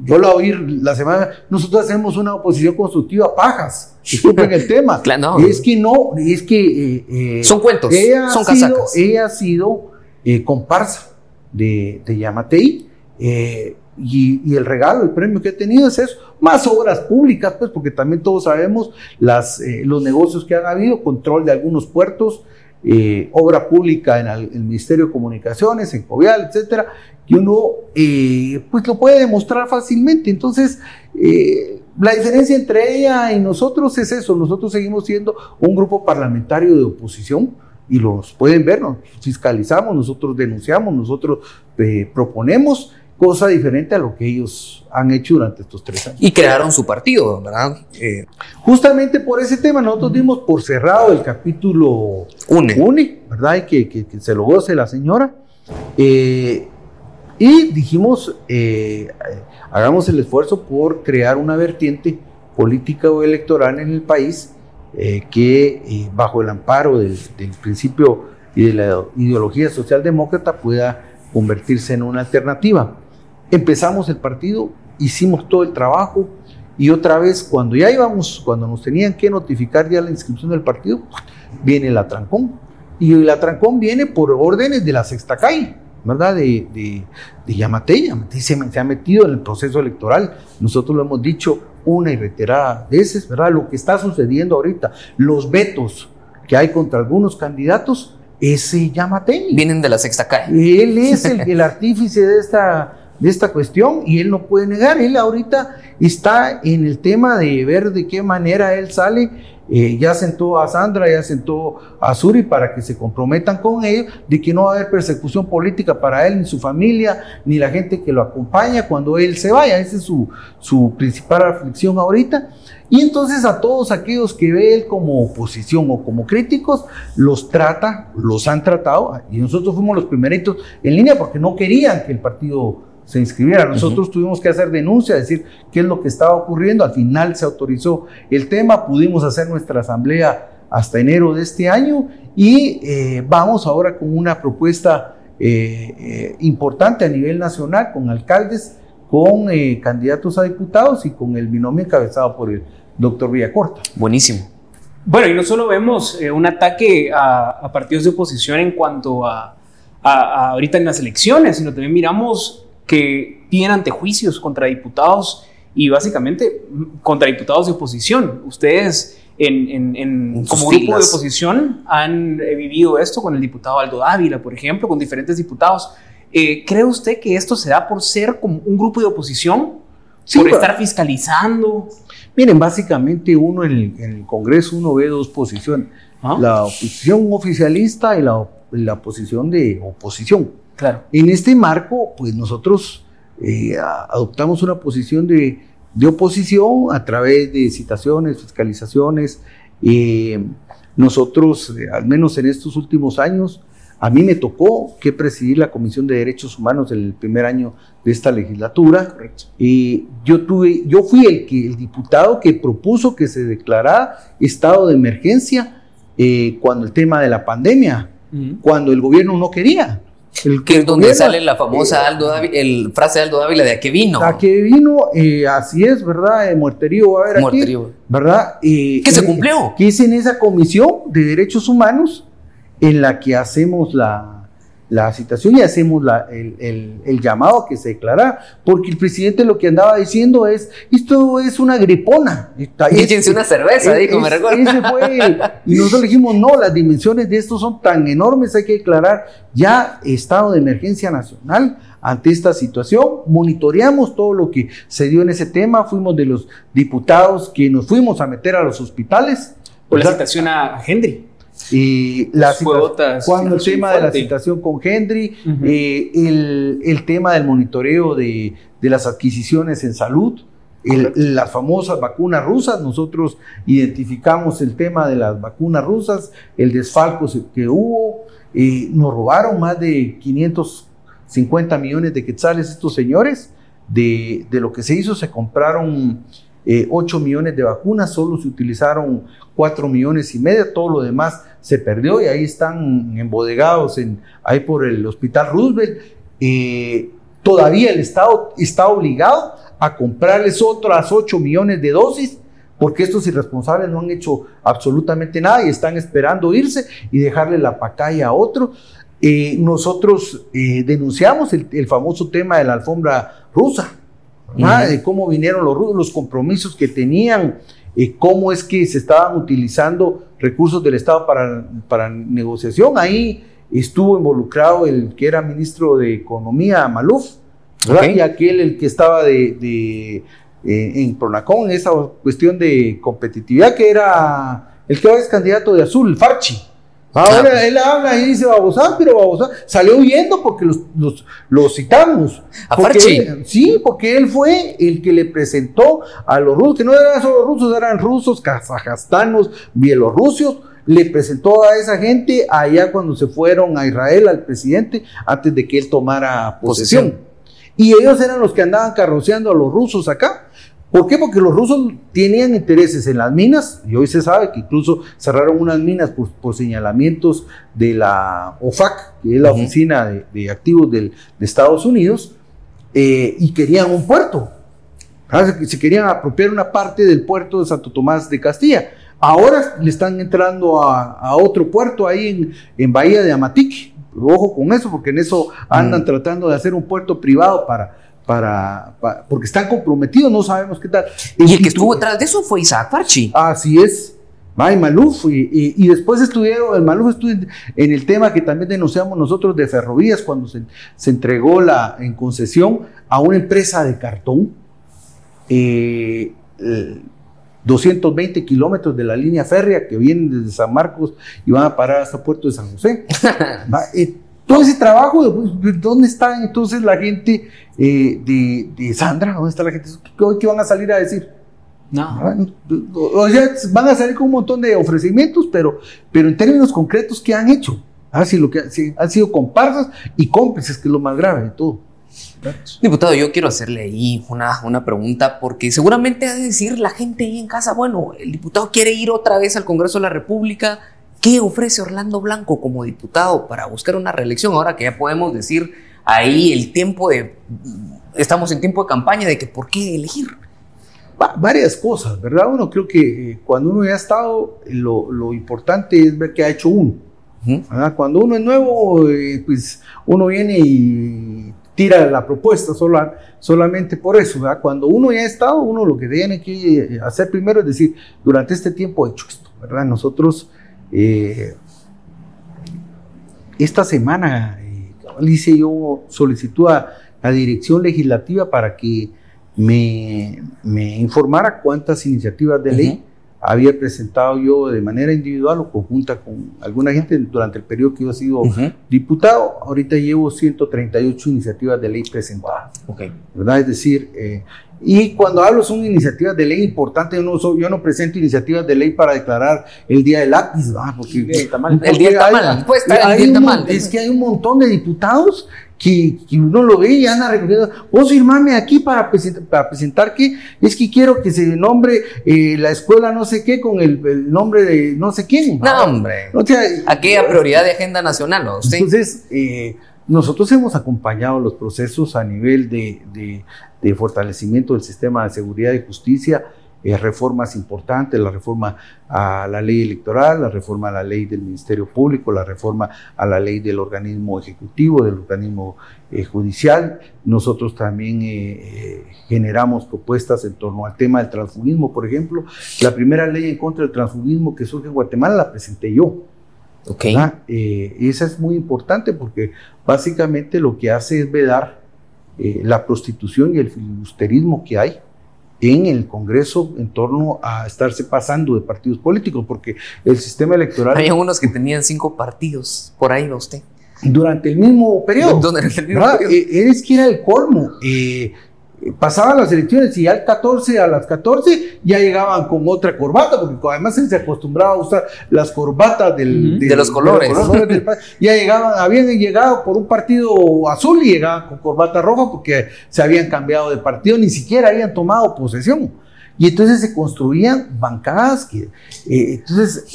Yo la oí la semana, nosotros hacemos una oposición constructiva a pajas, disculpen el tema. Es que no, es que... Eh, eh, son cuentos, son casacas. ella ha sido eh, comparsa de, de Yamatei y, el regalo, el premio que ha tenido es eso, más obras públicas, pues porque también todos sabemos las, los negocios que han habido, control de algunos puertos, eh, obra pública en el, Ministerio de Comunicaciones, en Covial, etcétera, que uno eh, pues lo puede demostrar fácilmente. Entonces, eh, la diferencia entre ella y nosotros es eso, nosotros seguimos siendo un grupo parlamentario de oposición y los pueden ver, nos fiscalizamos, nosotros denunciamos, nosotros proponemos cosa diferente a lo que ellos han hecho durante estos tres años. Y crearon su partido, ¿verdad? Eh, Justamente por ese tema nosotros dimos por cerrado el capítulo UNE, ¿verdad? Y que, se lo goce la señora. Eh, y dijimos, eh, hagamos el esfuerzo por crear una vertiente política o electoral en el país que bajo el amparo del, del principio y de la ideología socialdemócrata pueda convertirse en una alternativa empezamos el partido, hicimos todo el trabajo y otra vez cuando ya íbamos, cuando nos tenían que notificar ya la inscripción del partido, viene la trancón. Y la trancón viene por órdenes de la sexta calle, ¿verdad? De, de, de Yamatei. se, se, ha metido en el proceso electoral. Nosotros lo hemos dicho una y reiterada veces, ¿verdad? Lo que está sucediendo ahorita, los vetos que hay contra algunos candidatos, ese Yamatei. Vienen de la sexta calle. Él es el, el artífice de esta de esta cuestión y él no puede negar, él ahorita está en el tema de ver de qué manera él sale, eh, ya sentó a Sandra, ya sentó a Suri para que se comprometan con ellos de que no va a haber persecución política para él, ni su familia, ni la gente que lo acompaña cuando él se vaya, esa es su, su principal aflicción ahorita. Y entonces a todos aquellos que ve él como oposición o como críticos, los trata, los han tratado, y nosotros fuimos los primeritos en línea porque no querían que el partido se inscribiera. Nosotros tuvimos que hacer denuncia, decir qué es lo que estaba ocurriendo. Al final se autorizó el tema, pudimos hacer nuestra asamblea hasta enero de este año y eh, vamos ahora con una propuesta eh, eh, importante a nivel nacional con alcaldes, con candidatos a diputados y con el binomio encabezado por el doctor Villacorta. Buenísimo. Bueno, y no solo vemos un ataque a, partidos de oposición en cuanto a, a, ahorita en las elecciones, sino también miramos que tienen antejuicios contra diputados y básicamente contra diputados de oposición. Ustedes en, como grupo de oposición han eh, vivido esto con el diputado Aldo Dávila, por ejemplo, con diferentes diputados. Eh, ¿Cree usted que esto se da por ser como un grupo de oposición? ¿Por estar fiscalizando? Miren, básicamente uno en el, Congreso uno ve dos posiciones. ¿Ah? La oposición oficialista y la, la posición de oposición. Claro. En este marco, pues nosotros eh, adoptamos una posición de, oposición a través de citaciones, fiscalizaciones. Eh, nosotros, eh, al menos en estos últimos años, A mí me tocó que presidir la Comisión de Derechos Humanos el primer año de esta legislatura. Y yo tuve, yo fui el que el diputado que propuso que se declarara estado de emergencia cuando el tema de la pandemia, cuando el gobierno no quería. El, que es donde sale la famosa eh, Aldo el frase de Aldo Dávila de a qué vino. A qué vino, eh, así es, ¿verdad? muerterío va a haber muerterío. aquí, ¿verdad? ¿Qué se cumplió? Que es en esa comisión de derechos humanos en la que hacemos la, la citación y hacemos el, llamado a que se declara, porque el presidente lo que andaba diciendo es, esto es una gripona. Échense una cerveza, dijo, me recuerdo. y nosotros dijimos, no, las dimensiones de esto son tan enormes, hay que declarar ya estado de emergencia nacional ante esta situación. Monitoreamos todo lo que se dio en ese tema, fuimos de los diputados que nos fuimos a meter a los hospitales. Por la citación a Henry. Y la cuando el tema de la situación con Henry, eh, el, tema del monitoreo de, las adquisiciones en salud, las famosas vacunas rusas, nosotros identificamos el tema de las vacunas rusas, el desfalco que hubo, eh, nos robaron más de 550 millones de quetzales estos señores, de, de lo que se hizo se compraron 8 eh, millones de vacunas, solo se utilizaron 4 millones y medio, todo lo demás se perdió y ahí están embodegados en, ahí por el Hospital Roosevelt. Eh, todavía el Estado está obligado a comprarles otras 8 millones de dosis porque estos irresponsables no han hecho absolutamente nada y están esperando irse y dejarle la pacaya a otro. Eh, nosotros denunciamos el, el, famoso tema de la alfombra rusa de cómo vinieron los, los compromisos que tenían, eh, cómo es que se estaban utilizando recursos del Estado para, para negociación. Ahí estuvo involucrado el que era ministro de Economía, Maluf, y aquel el que estaba de, eh, en Pronacón, esa cuestión de competitividad, que era el que ahora es candidato de azul, Farchi. Ahora él habla y dice Babosán, pero Babosán salió huyendo porque los, citamos. ¿A porque sí, porque él fue el que le presentó a los rusos, que no eran solo rusos, eran rusos, kazajastanos, bielorrusios, le presentó a esa gente allá cuando se fueron a Israel al presidente antes de que él tomara posesión. Y ellos eran los que andaban carroceando a los rusos acá. ¿Por qué? Porque los rusos tenían intereses en las minas, y hoy se sabe que incluso cerraron unas minas por, señalamientos de la OFAC, que es la Oficina de, Activos de Estados Unidos, eh, y querían un puerto. Se querían apropiar una parte del puerto de Santo Tomás de Castilla. Ahora le están entrando a, otro puerto ahí en, Bahía de Amatique. Ojo con eso, porque en eso andan mm. tratando de hacer un puerto privado para, para, porque están comprometidos, no sabemos qué tal. Y el que estuvo detrás de eso fue Isaac Farchi. Así es. May Maluf, y, después estuvieron, el Maluf estuvo en, el tema que también denunciamos nosotros de ferrovías cuando se, entregó la, en concesión a una empresa de cartón, 220 eh, kilómetros de la línea férrea que vienen desde San Marcos y van a parar hasta Puerto de San José. Todo ese trabajo, ¿dónde está entonces la gente eh, de, Sandra? ¿Dónde está la gente? ¿Qué, van a salir a decir? No. O sea, van a salir con un montón de ofrecimientos, pero, pero en términos concretos, ¿qué han hecho? Ah, lo que han sido comparsas y cómplices, que es lo más grave de todo. Diputado, yo quiero hacerle ahí una, una pregunta, porque seguramente ha de decir la gente ahí en casa, bueno, el diputado quiere ir otra vez al Congreso de la República, ¿Qué ofrece Orlando Blanco como diputado para buscar una reelección? Ahora que ya podemos decir ahí el tiempo de... Estamos en tiempo de campaña de que por qué elegir. varias cosas, ¿verdad? Uno creo que eh, cuando uno ya ha estado, lo, importante es ver qué ha hecho uno. Cuando uno es nuevo, eh, pues uno viene y tira la propuesta solamente por eso. ¿verdad? Cuando uno ya ha estado, uno lo que tiene que eh, hacer primero es decir, durante este tiempo he hecho esto, ¿verdad? Nosotros eh, esta semana eh, hice yo solicitud a la dirección legislativa para que me, informara cuántas iniciativas de ley había presentado yo de manera individual o conjunta con alguna gente durante el periodo que yo he sido diputado. Ahorita llevo 138 iniciativas de ley presentadas. ¿verdad? Es decir, eh, Y cuando hablo son iniciativas de ley importantes, yo no, soy, yo no presento iniciativas de ley para declarar el día del lápiz, ¿va? porque, el tamal, el día del tamal, pues, el día tamal. Es que hay un montón de diputados que, uno lo ve y anda recogiendo, vos firmame aquí para presentar, para presentar que es que quiero que se nombre eh, la escuela no sé qué con el, nombre de no sé quién. No, hombre. Aquella prioridad de agenda nacional, ¿no? Entonces, eh, nosotros hemos acompañado los procesos a nivel de, fortalecimiento del sistema de seguridad y justicia eh, reformas importantes, la reforma a la ley electoral, la reforma a la ley del Ministerio Público, la reforma a la ley del organismo ejecutivo, del organismo eh, judicial. Nosotros también eh, generamos propuestas en torno al tema del transfugismo, por ejemplo. La primera ley en contra del transfugismo que surge en Guatemala la presenté yo. Okay. esa es muy importante porque básicamente lo que hace es vedar la prostitución y el filibusterismo que hay en el Congreso en torno a estarse pasando de partidos políticos, porque el sistema electoral... Hay unos que tenían cinco partidos, por ahí va usted. Durante el mismo periodo. Durante el mismo periodo. Eh, es que era el colmo. Eh, pasaban las elecciones y al 14, a las 14 ya llegaban con otra corbata, porque además se acostumbraba a usar las corbatas del, de los colores. ya llegaban, habían llegado por un partido azul y llegaban con corbata roja porque se habían cambiado de partido, ni siquiera habían tomado posesión. Y entonces se construían bancadas que, eh, entonces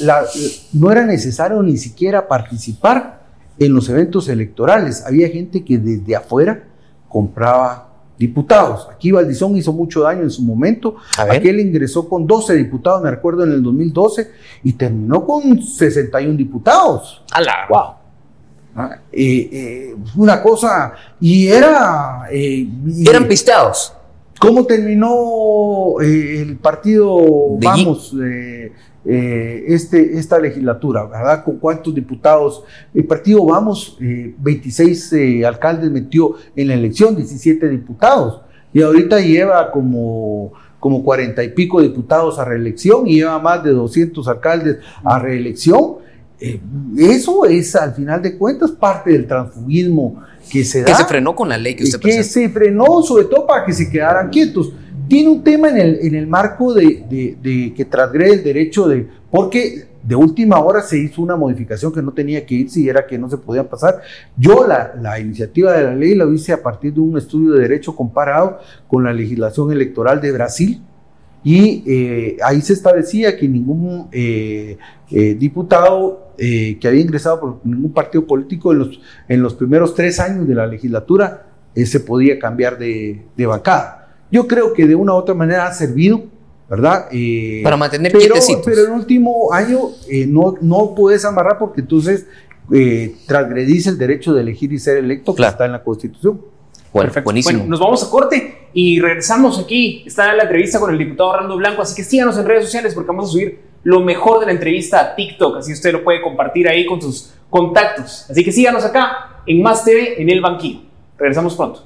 no era necesario ni siquiera participar en los eventos electorales. Había gente que desde afuera compraba diputados. Aquí Valdizón hizo mucho daño en su momento. Aquel ingresó con 12 diputados, me recuerdo, en el 2012 y terminó con 61 diputados. ¡Hala! ¡Wow! Ah, eh, eh, una cosa, y era... Eh, Eran pisteados. ¿Cómo terminó el partido Vamos? Eh, este, esta legislatura, ¿verdad? Con cuántos diputados. El partido Vamos, 26 eh, eh, alcaldes metió en la elección, 17 diputados. Y ahorita lleva como, como 40 y pico diputados a reelección y lleva más de 200 alcaldes a reelección. eso es, al final de cuentas, parte del transfugismo que se da. Que se frenó con la ley que usted Que se frenó, sobre todo para que se quedaran quietos tiene un tema en el, en el marco de, de, que transgrede el derecho de, porque de última hora se hizo una modificación que no tenía que irse y era que no se podía pasar. Yo la, la iniciativa de la ley la hice a partir de un estudio de derecho comparado con la legislación electoral de Brasil y eh, ahí se establecía que ningún eh, eh, diputado que había ingresado por ningún partido político en los, en los primeros tres años de la legislatura se podía cambiar de, de bancada. Yo creo que de una u otra manera ha servido, ¿verdad? Eh, Para mantener pero, Pero el último año eh, no, no puedes amarrar porque entonces eh, transgredís el derecho de elegir y ser electo que está en la Constitución. Bueno, buenísimo. Bueno, nos vamos a corte y regresamos aquí. Está la entrevista con el diputado Orlando Blanco, así que síganos en redes sociales porque vamos a subir lo mejor de la entrevista a TikTok, así usted lo puede compartir ahí con sus contactos. Así que síganos acá en Más TV en el banquillo. Regresamos pronto.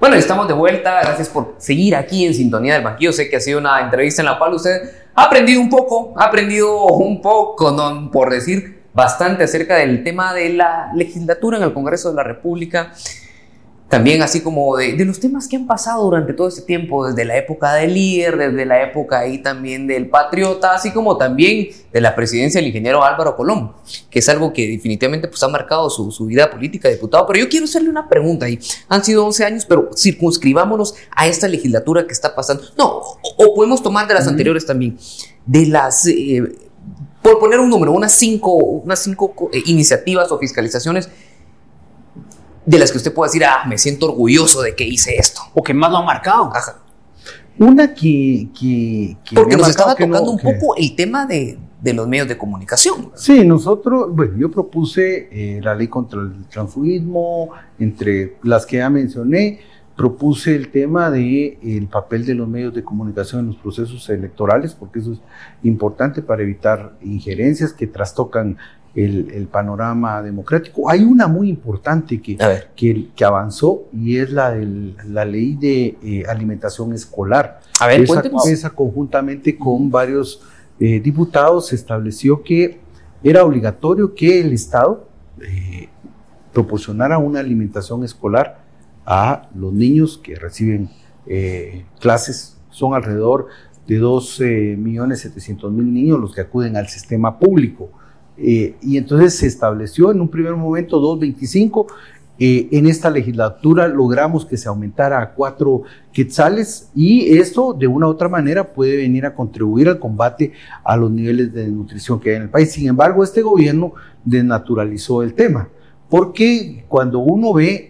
Bueno, estamos de vuelta. Gracias por seguir aquí en Sintonía del Banquillo. Sé que ha sido una entrevista en la cual usted ha aprendido un poco, ha aprendido un poco, por decir bastante acerca del tema de la legislatura en el Congreso de la República también así como de, los temas que han pasado durante todo este tiempo, desde la época del líder, desde la época ahí también del patriota, así como también de la presidencia del ingeniero Álvaro Colón, que es algo que definitivamente pues, ha marcado su, su vida política de diputado. Pero yo quiero hacerle una pregunta ahí. Han sido 11 años, pero circunscribámonos a esta legislatura que está pasando. No, o, podemos tomar de las anteriores también. De las... Eh, por poner un número, unas cinco, unas cinco eh, iniciativas o fiscalizaciones de las que usted pueda decir, ah, me siento orgulloso de que hice esto? O que más lo ha marcado. Ajá. Una que... que, Porque nos estaba tocando un poco el tema de, de, los medios de comunicación. Sí, nosotros, bueno, yo propuse eh, la ley contra el transfugismo, entre las que ya mencioné, propuse el tema de el papel de los medios de comunicación en los procesos electorales, porque eso es importante para evitar injerencias que trastocan el, panorama democrático. Hay una muy importante que, que, que, avanzó y es la de la ley de eh, alimentación escolar. A ver, esa, esa conjuntamente con varios eh, diputados se estableció que era obligatorio que el Estado eh, proporcionara una alimentación escolar a los niños que reciben clases. Son alrededor de 12 millones 700 mil niños los que acuden al sistema público. Eh, y entonces se estableció en un primer momento 2.25. Eh, en esta legislatura logramos que se aumentara a cuatro quetzales y esto de una u otra manera puede venir a contribuir al combate a los niveles de nutrición que hay en el país. Sin embargo, este gobierno desnaturalizó el tema porque cuando uno ve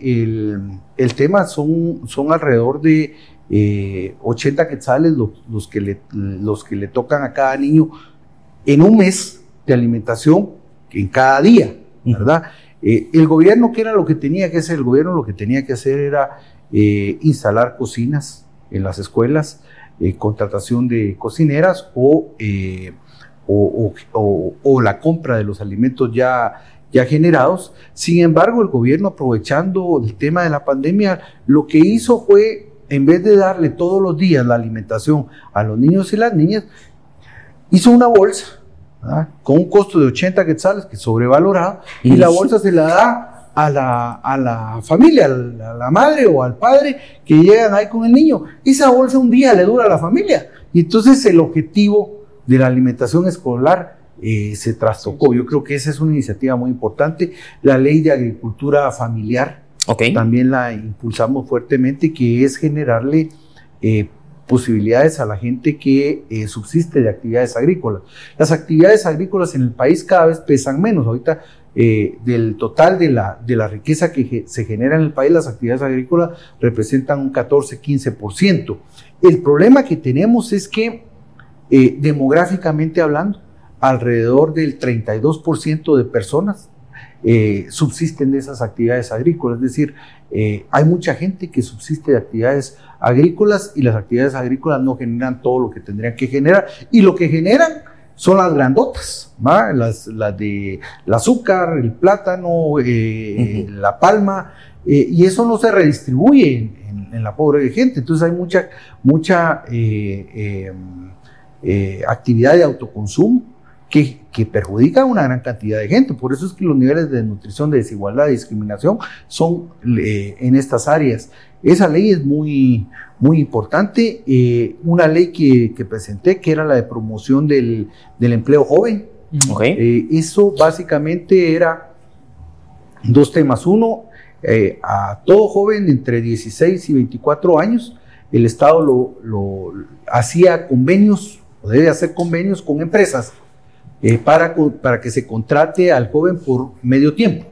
el, tema son, son alrededor de 80 eh, quetzales los, que le, los que le tocan a cada niño en un mes de alimentación en cada día, ¿verdad? Eh, el gobierno, ¿qué era lo que tenía que hacer? El gobierno lo que tenía que hacer era eh, instalar cocinas en las escuelas, contratación de cocineras o, o, la compra de los alimentos ya, ya generados. Sin embargo, el gobierno, aprovechando el tema de la pandemia, lo que hizo fue en vez de darle todos los días la alimentación a los niños y las niñas, hizo una bolsa con un costo de 80 quetzales, que es sobrevalorado, y la bolsa se la da a la, a la familia, a la, madre o al padre que llegan ahí con el niño. Esa bolsa un día le dura a la familia. Y entonces el objetivo de la alimentación escolar eh, se trastocó. Yo creo que esa es una iniciativa muy importante. La ley de agricultura familiar también la impulsamos fuertemente, que es generarle eh, posibilidades a la gente que eh, subsiste de actividades agrícolas. Las actividades agrícolas en el país cada vez pesan menos. Ahorita eh, del total de la, de la riqueza que se genera en el país, las actividades agrícolas representan un 14-15%. El problema que tenemos es que demográficamente hablando, alrededor del 32% de personas eh, subsisten de esas actividades agrícolas. Es decir, eh, hay mucha gente que subsiste de actividades agrícolas y las actividades agrícolas no generan todo lo que tendrían que generar. Y lo que generan son las grandotas, las, las de el azúcar, el plátano, eh, la palma, y eso no se redistribuye en, la pobre gente. Entonces hay mucha, mucha actividad de autoconsumo que, que perjudican a una gran cantidad de gente. Por eso es que los niveles de nutrición, de desigualdad y discriminación son eh, en estas áreas. Esa ley es muy, muy importante. Eh, una ley que, que, presenté, que era la de promoción del, del empleo joven. Eh, eso básicamente era dos temas. Uno, a todo joven entre 16 y 24 años, el Estado lo, lo hacía convenios, o debe hacer convenios con empresas eh, para, para que se contrate al joven por medio tiempo,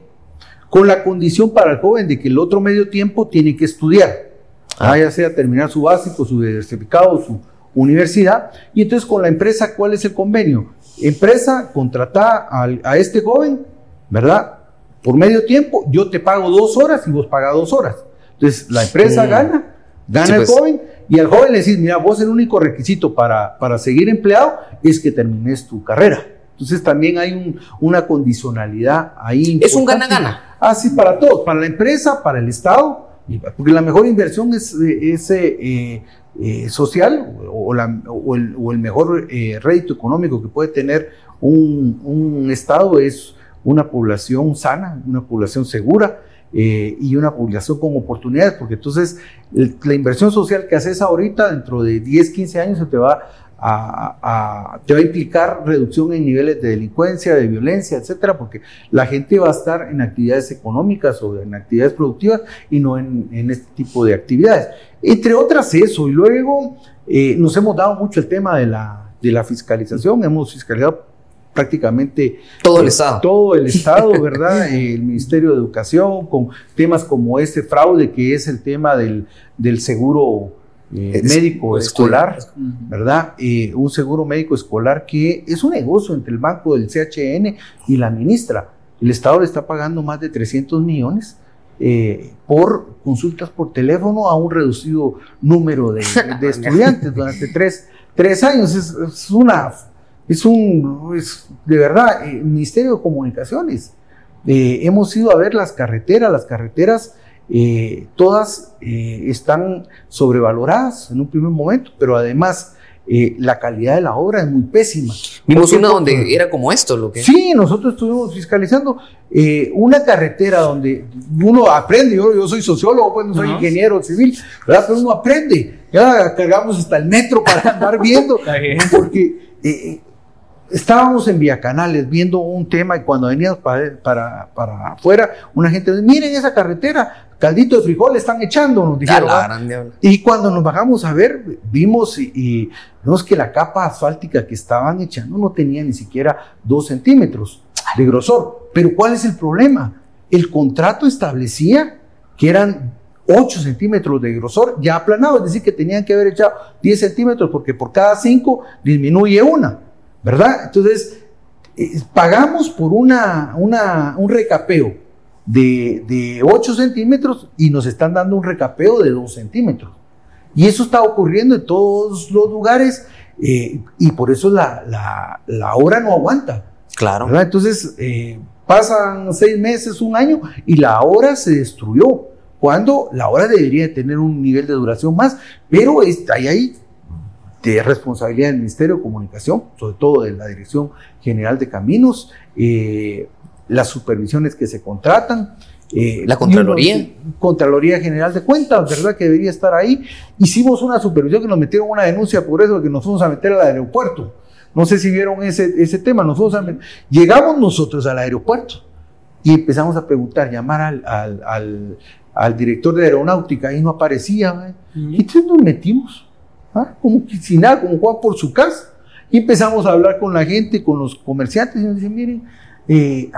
con la condición para el joven de que el otro medio tiempo tiene que estudiar, ah. ya sea terminar su básico, su certificado, su universidad, y entonces con la empresa, ¿cuál es el convenio? Empresa contrata a, este joven, ¿verdad? Por medio tiempo, yo te pago dos horas y vos pagas dos horas. Entonces la empresa gana, gana el pues. joven, y al joven le decís, mira, vos el único requisito para, para seguir empleado es que termines tu carrera. Entonces también hay una condicionalidad ahí. Es un gana-gana. Ah, sí, para todos, para la empresa, para el Estado, porque la mejor inversión es, eh, eh, social o, el, mejor eh, rédito económico que puede tener un, Estado es una población sana, una población segura. y una población con oportunidades, porque entonces la inversión social que haces ahorita, dentro de 10, 15 años, se te va a, te va a implicar reducción en niveles de delincuencia, de violencia, etcétera, porque la gente va a estar en actividades económicas o en actividades productivas y no en, este tipo de actividades. Entre otras, eso. Y luego eh, nos hemos dado mucho el tema de la, de la fiscalización, hemos fiscalizado prácticamente todo el Estado. Todo el Estado, ¿verdad? el Ministerio de Educación, con temas como este fraude que es el tema del, del seguro eh, médico escolar, ¿verdad? Eh, un seguro médico escolar que es un negocio entre el banco del CHN y la ministra. El Estado le está pagando más de 300 millones eh, por consultas por teléfono a un reducido número de, estudiantes durante tres, tres años. Es, una, es un, de verdad, el Ministerio de Comunicaciones. hemos ido a ver las carreteras, las carreteras eh, todas eh, están sobrevaloradas en un primer momento, pero además eh, la calidad de la obra es muy pésima. Vimos una donde era como esto, lo que. Sí, nosotros estuvimos fiscalizando eh, una carretera donde uno aprende. Yo, yo soy sociólogo, pues no soy ingeniero civil, ¿verdad? Pero uno aprende. Ya cargamos hasta el metro para andar viendo, porque eh, estábamos en Vía Canales viendo un tema y cuando veníamos para, para, para afuera, una gente dice, miren esa carretera, caldito de frijol están echando, nos dijeron. Y cuando nos bajamos a ver, vimos y, vimos que la capa asfáltica que estaban echando no tenía ni siquiera dos centímetros de grosor. Pero ¿cuál es el problema? El contrato establecía que eran 8 centímetros de grosor ya aplanado, es decir, que tenían que haber echado 10 centímetros porque por cada 5 disminuye una, ¿verdad? Entonces, eh, pagamos por una, una, un recapeo de, 8 centímetros y nos están dando un recapeo de 2 centímetros. Y eso está ocurriendo en todos los lugares eh, y por eso la, la, obra no aguanta. Claro. Entonces, eh, pasan seis meses, un año y la obra se destruyó. Cuando la obra debería tener un nivel de duración más, pero está ahí de responsabilidad del Ministerio de Comunicación, sobre todo de la Dirección General de Caminos, eh, las supervisiones que se contratan. Eh, la Contraloría. Contraloría General de Cuentas, ¿verdad? Que debería estar ahí. Hicimos una supervisión que nos metieron una denuncia por eso, de que nos fuimos a meter al aeropuerto. No sé si vieron ese, ese tema. Nos fuimos a Llegamos nosotros al aeropuerto y empezamos a preguntar, llamar al, al, al, al director de aeronáutica y no aparecía. Y entonces nos metimos, ¿ah? como sin nada, como Juan por su casa. Y empezamos a hablar con la gente, con los comerciantes, y nos dicen, miren, eh,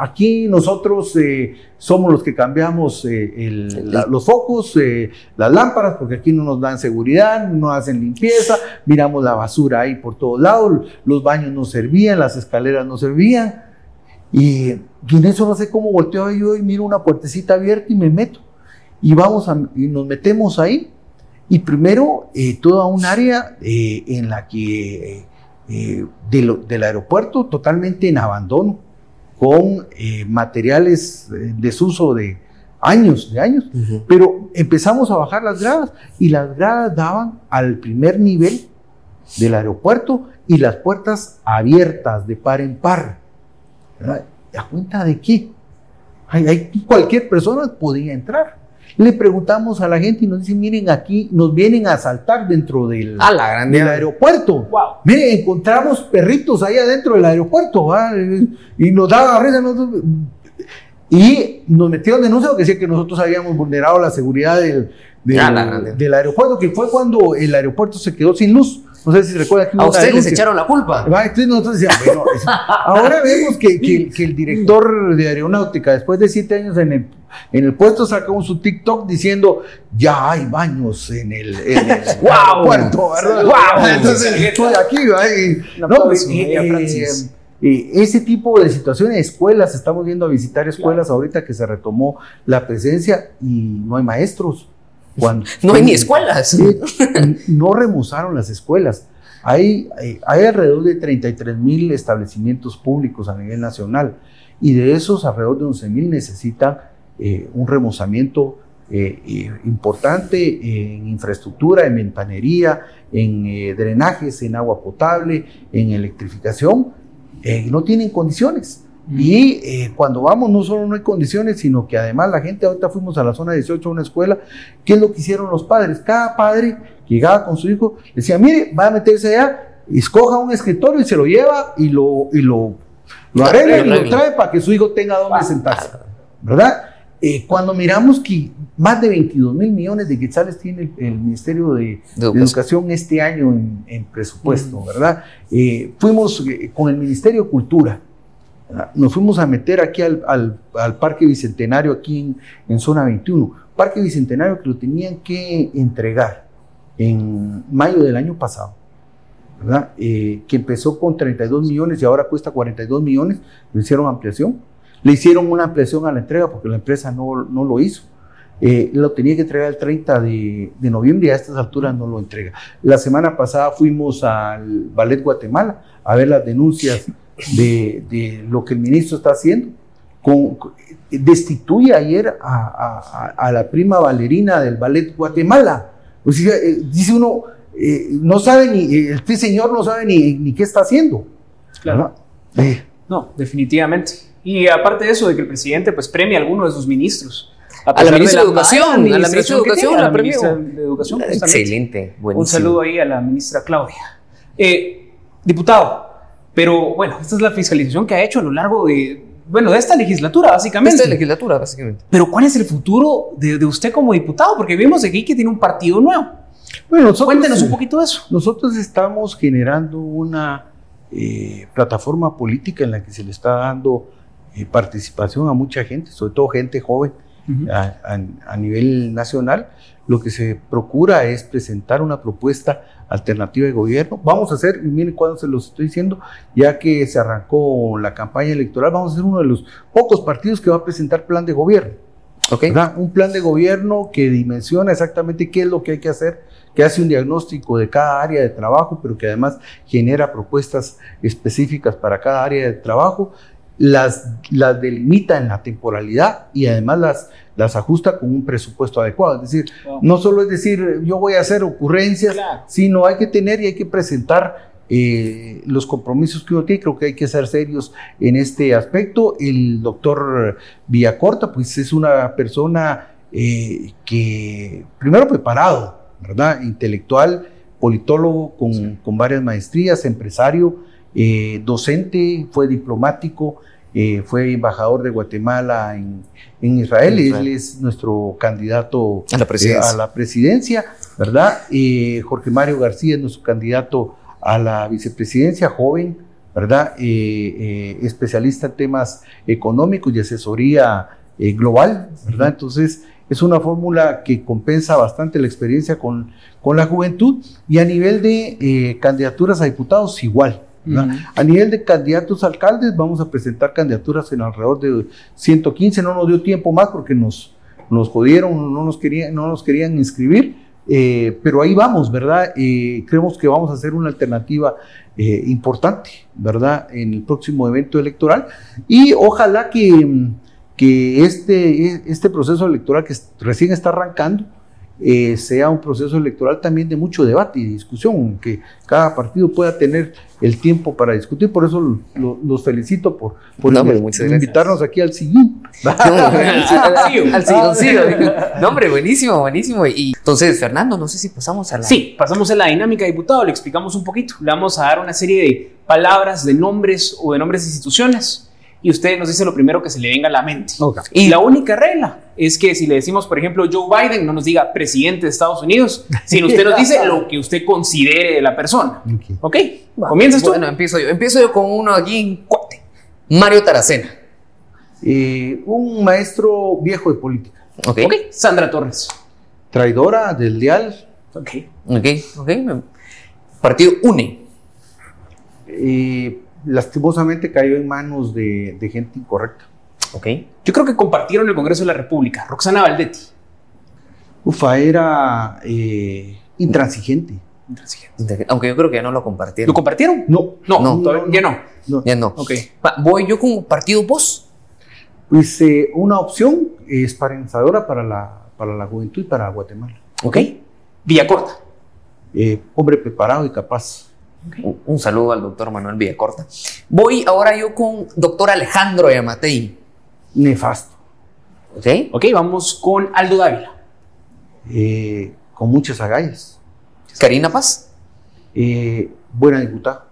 aquí nosotros eh, somos los que cambiamos eh, los focos, las lámparas, porque aquí no nos dan seguridad, no hacen limpieza, miramos la basura ahí por todos lados, los baños no servían, las escaleras no servían. Y, en eso no sé cómo volteo yo y miro una puertecita abierta y me meto. Y vamos a, y nos metemos ahí. Y primero, toda un área en la que eh, del aeropuerto totalmente en abandono, con eh, materiales eh, desuso de años, de años. Pero empezamos a bajar las gradas y las gradas daban al primer nivel del aeropuerto y las puertas abiertas de par en par. ¿A cuenta de qué? cualquier persona podía entrar. Le preguntamos a la gente y nos dicen, miren aquí, nos vienen a asaltar dentro del, del aeropuerto. Miren, encontramos perritos ahí adentro del aeropuerto y nos daba risa. Y nos metieron denuncia porque decía que nosotros habíamos vulnerado la seguridad del, del, aeropuerto, que fue cuando el aeropuerto se quedó sin luz. No sé si recuerdan que A ustedes les echaron la culpa. Entonces nosotros decíamos, bueno, ahora vemos que, que, que, el director de aeronáutica, después de siete años en el en el puesto sacó su TikTok diciendo, ya hay baños en el, en el wow, puerto, ¿verdad? Wow. Entonces estoy aquí, no, pues, eh, eh, ese tipo de situaciones, escuelas, estamos viendo a visitar escuelas ahorita que se retomó la presencia y no hay maestros. Cuando, no hay ni escuelas. no remozaron las escuelas. Hay, hay, hay, alrededor de 33 mil establecimientos públicos a nivel nacional y de esos alrededor de 11 mil necesitan eh, un remozamiento eh, eh, importante en infraestructura, en ventanería, en drenajes, en agua potable, en electrificación, no tienen condiciones. Mm. Y cuando vamos, no solo no hay condiciones, sino que además la gente, ahorita fuimos a la zona 18 a una escuela, ¿qué es lo que hicieron los padres? Cada padre llegaba con su hijo, decía, mire, va a meterse allá, escoja un escritorio y se lo lleva y lo, y lo, lo arregla y lo trae para que su hijo tenga donde sentarse. ¿Verdad? Eh, cuando miramos que más de 22 mil millones de quetzales tiene el, Ministerio de, Educación este año en, presupuesto, ¿verdad? Eh, fuimos eh, con el Ministerio de Cultura, nos fuimos a meter aquí al, Parque Bicentenario, aquí en, Zona 21. Parque Bicentenario que lo tenían que entregar en mayo del año pasado. ¿verdad? que empezó con 32 millones y ahora cuesta 42 millones, lo hicieron ampliación le hicieron una ampliación a la entrega porque la empresa no, no lo hizo. Eh, lo tenía que entregar el 30 de, de, noviembre y a estas alturas no lo entrega. La semana pasada fuimos al Ballet Guatemala a ver las denuncias de, de lo que el ministro está haciendo. Con, destituye ayer a, a, a, la prima bailarina del Ballet Guatemala. O sea, eh, dice uno, eh, no sabe ni, este señor no sabe ni, ni qué está haciendo. Claro. No, definitivamente. Y aparte de eso, de que el presidente pues premia a alguno de sus ministros. A, la ministra de Educación, a la ministra de Educación, la ministra de Educación. Excelente, buenísimo. Un saludo ahí a la ministra Claudia. Eh, diputado, pero bueno, esta es la fiscalización que ha hecho a lo largo de, bueno, de esta legislatura, básicamente. De esta legislatura, básicamente. Pero ¿cuál es el futuro de, de usted como diputado? Porque vimos aquí que tiene un partido nuevo. Bueno, Cuéntenos un poquito de eso. Nosotros estamos generando una eh, plataforma política en la que se le está dando eh, participación a mucha gente, sobre todo gente joven a, nivel nacional. Lo que se procura es presentar una propuesta alternativa de gobierno. Vamos a hacer, y miren cuándo se los estoy diciendo, ya que se arrancó la campaña electoral, vamos a ser uno de los pocos partidos que va a presentar plan de gobierno. Okay. Un plan de gobierno que dimensiona exactamente qué es lo que hay que hacer que hace un diagnóstico de cada área de trabajo, pero que además genera propuestas específicas para cada área de trabajo, las, las delimita en la temporalidad y además las, las ajusta con un presupuesto adecuado. Es decir, no solo es decir, yo voy a hacer ocurrencias, sino hay que tener y hay que presentar eh, los compromisos que uno tiene, creo que hay que ser serios en este aspecto. El doctor Villacorta, pues es una persona eh, que, primero preparado, ¿verdad? Intelectual, politólogo con, con varias maestrías, empresario, eh, docente, fue diplomático, eh, fue embajador de Guatemala en, en Israel, él es nuestro candidato a la presidencia, a la presidencia ¿verdad? Jorge Mario García es nuestro candidato a la vicepresidencia, joven, ¿verdad? Eh, especialista en temas económicos y asesoría global, ¿verdad? Entonces, es una fórmula que compensa bastante la experiencia con, con la juventud y a nivel de eh, candidaturas a diputados igual. A nivel de candidatos a alcaldes vamos a presentar candidaturas en alrededor de 115, no nos dio tiempo más porque nos, nos jodieron, no nos querían, no nos querían inscribir, eh, pero ahí vamos, ¿verdad? Eh, creemos que vamos a hacer una alternativa importante, ¿verdad? En el próximo evento electoral y ojalá que que este, este proceso electoral que recién está arrancando eh, sea un proceso electoral también de mucho debate y discusión, que cada partido pueda tener el tiempo para discutir. Por eso los felicito por, por invitarnos aquí al sillín. al sillón. No, hombre, buenísimo, buenísimo. Y entonces, Fernando, no sé si pasamos a la... Sí, pasamos a la dinámica, diputado, le explicamos un poquito. Le vamos a dar una serie de palabras, de nombres o de nombres de instituciones y usted nos dice lo primero que se le venga a la mente. Y la única regla es que si le decimos, por ejemplo, Joe Biden, no nos diga presidente de Estados Unidos, sino usted nos dice lo que usted considere de la persona. ¿Ok? ¿Comienzas tú? Bueno, empiezo yo. Empiezo yo con uno aquí en cuate. Mario Taracena. Eh, un maestro viejo de política. Ok. Sandra Torres. Traidora del dial. Ok. Ok, ok. Partido UNE. Eh, lastimosamente cayó en manos de, gente incorrecta. Ok. Yo creo que compartieron el Congreso de la República. Roxana Valdetti. Ufa, era eh, intransigente. Intransigente. Aunque yo creo que ya no lo compartieron. ¿Lo compartieron? No. No, no, ya no. Ya no. Ok. Voy yo con partido vos. Pues eh, una opción esperanzadora para la, para la juventud y para Guatemala. Ok. Vía corta. Eh, hombre preparado y capaz. Un, saludo al doctor Manuel Villacorta. Voy ahora yo con doctor Alejandro Yamatei. Nefasto. ¿Ok? Ok, vamos con Aldo Dávila. Eh, con muchas agallas. Karina Paz. Eh, buena diputada.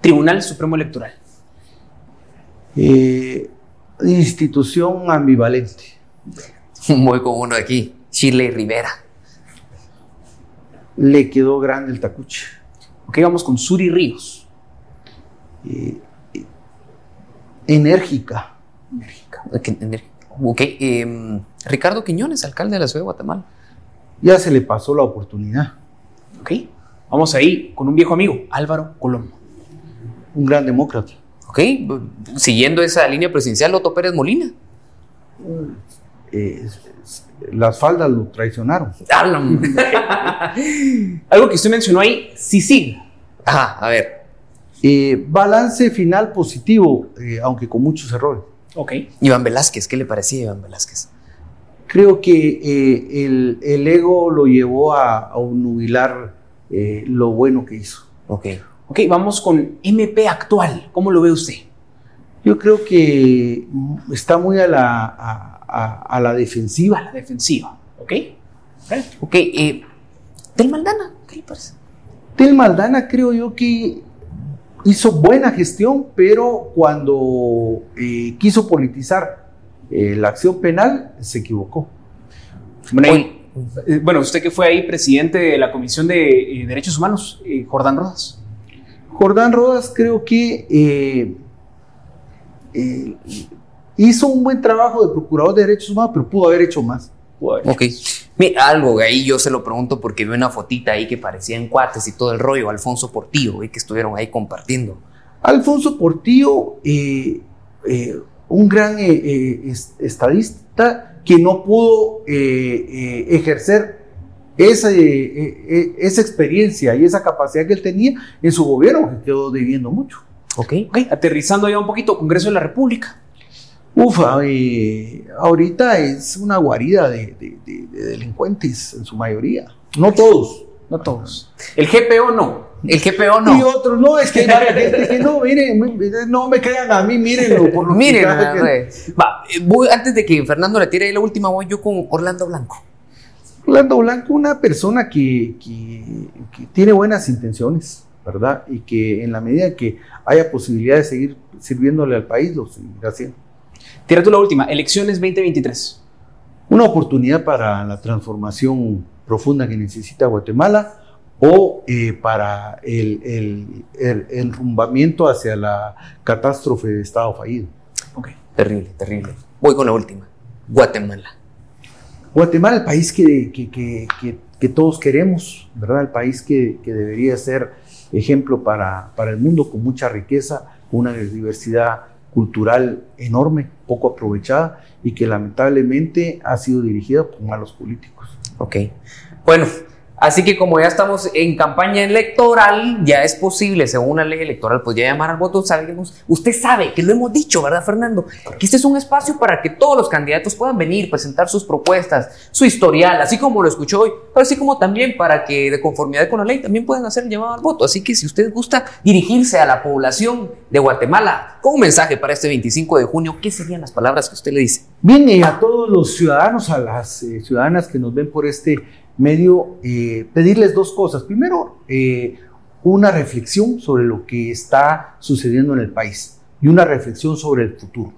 Tribunal Supremo Electoral. Eh, institución ambivalente. Voy con uno de aquí. Chile Rivera. Le quedó grande el tacuche. Ok, vamos con Suri Ríos. Eh, enérgica. Enérgica. Ok, em, Ricardo Quiñones, alcalde de la ciudad de Guatemala. Ya se le pasó la oportunidad. Ok, vamos ahí con un viejo amigo, Álvaro Colombo. Un gran demócrata. Ok, siguiendo esa línea presidencial, Otto Pérez Molina. Eh, las faldas lo traicionaron. Algo que usted mencionó ahí, sí, sí. Ajá, a ver. Eh, balance final positivo, eh, aunque con muchos errores. Ok. Iván Velázquez, ¿qué le parecía Iván Velázquez? Creo que eh, el, ego lo llevó a, a nubilar eh, lo bueno que hizo. Ok. Ok, vamos con MP actual. ¿Cómo lo ve usted? Yo creo que está muy a la, a, la defensiva. A la defensiva, ¿ok? Ok, eh, Del Maldana, ¿qué le parece? Del Maldana creo yo que hizo buena gestión, pero cuando eh, quiso politizar eh, la acción penal, se equivocó. Bueno, usted que fue ahí presidente de la Comisión de Derechos Humanos, Jordán Rodas. Jordán Rodas creo que eh, hizo un buen trabajo de procurador de derechos humanos, pero pudo haber hecho más. Ok. Mira, algo ahí yo se lo pregunto porque vi una fotita ahí que parecían cuates y todo el rollo. Alfonso Portillo, que estuvieron ahí compartiendo. Alfonso Portillo, eh, eh, un gran estadista que no pudo ejercer esa, esa experiencia y esa capacidad que él tenía en su gobierno, que quedó debiendo mucho. Ok. Aterrizando ya un poquito, Congreso de la República. Ufa, eh, ahorita es una guarida de, delincuentes en su mayoría. No todos. No todos. El GPO no. El GPO no. Y otros, no, es que hay gente que no, miren, no me crean a mí, mírenlo. Por lo miren, Va, voy, antes de que Fernando le tire la última, voy yo con Orlando Blanco. Orlando Blanco, una persona que, que tiene buenas intenciones, ¿verdad? Y que en la medida que haya posibilidad de seguir sirviéndole al país, lo seguirá haciendo. Tira tú la última, elecciones 2023. Una oportunidad para la transformación profunda que necesita Guatemala o eh, para el, el, el, enrumbamiento hacia la catástrofe de Estado fallido. Ok, terrible, terrible. Voy con la última. Guatemala. Guatemala, el país que, que, que, que todos queremos, ¿verdad? El país que, debería ser ejemplo para, para el mundo con mucha riqueza, una diversidad cultural enorme, poco aprovechada y que lamentablemente ha sido dirigida por malos políticos. Ok. Bueno, Así que como ya estamos en campaña electoral, ya es posible, según la ley electoral, pues ya llamar al voto. Sabemos, usted sabe que lo hemos dicho, ¿verdad, Fernando? Que este es un espacio para que todos los candidatos puedan venir, presentar sus propuestas, su historial, así como lo escuchó hoy, pero así como también para que de conformidad con la ley también puedan hacer el llamado al voto. Así que si usted gusta dirigirse a la población de Guatemala con un mensaje para este 25 de junio, ¿qué serían las palabras que usted le dice? Bien, a todos los ciudadanos, a las eh, ciudadanas que nos ven por este medio eh, pedirles dos cosas. Primero, eh, una reflexión sobre lo que está sucediendo en el país y una reflexión sobre el futuro.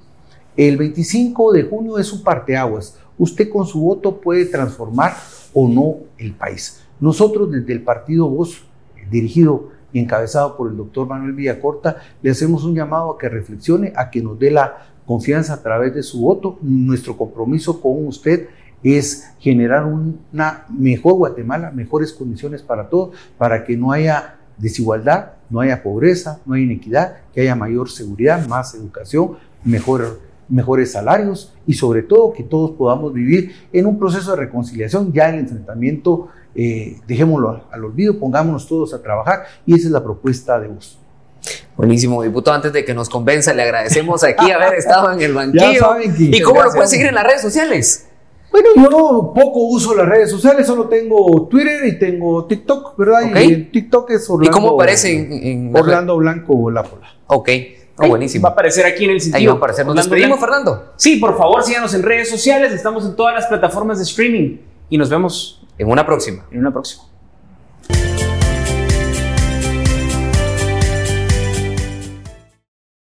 El 25 de junio es un parteaguas. Usted con su voto puede transformar o no el país. Nosotros desde el partido Voz, dirigido y encabezado por el doctor Manuel Villacorta, le hacemos un llamado a que reflexione, a que nos dé la confianza a través de su voto. Nuestro compromiso con usted es generar una mejor Guatemala, mejores condiciones para todos, para que no haya desigualdad, no haya pobreza, no haya inequidad, que haya mayor seguridad, más educación, mejores salarios y sobre todo que todos podamos vivir en un proceso de reconciliación, ya el enfrentamiento, eh, dejémoslo al, olvido, pongámonos todos a trabajar y esa es la propuesta de vos. Buenísimo, diputado. Antes de que nos convenza, le agradecemos aquí haber estado en el banquillo. ¿Y cómo lo pueden seguir en las redes sociales? Bueno, yo poco uso las redes sociales, solo tengo Twitter y tengo TikTok, ¿verdad? Y en TikTok es Orlando. ¿Y cómo aparece en, Orlando Blanco Lápola? Ok. buenísimo. Va a aparecer aquí en el sitio. Ahí va a aparecer. ¿Nos despedimos, Fernando? Sí, por favor, síganos en redes sociales. Estamos en todas las plataformas de streaming. Y nos vemos en una próxima. En una próxima.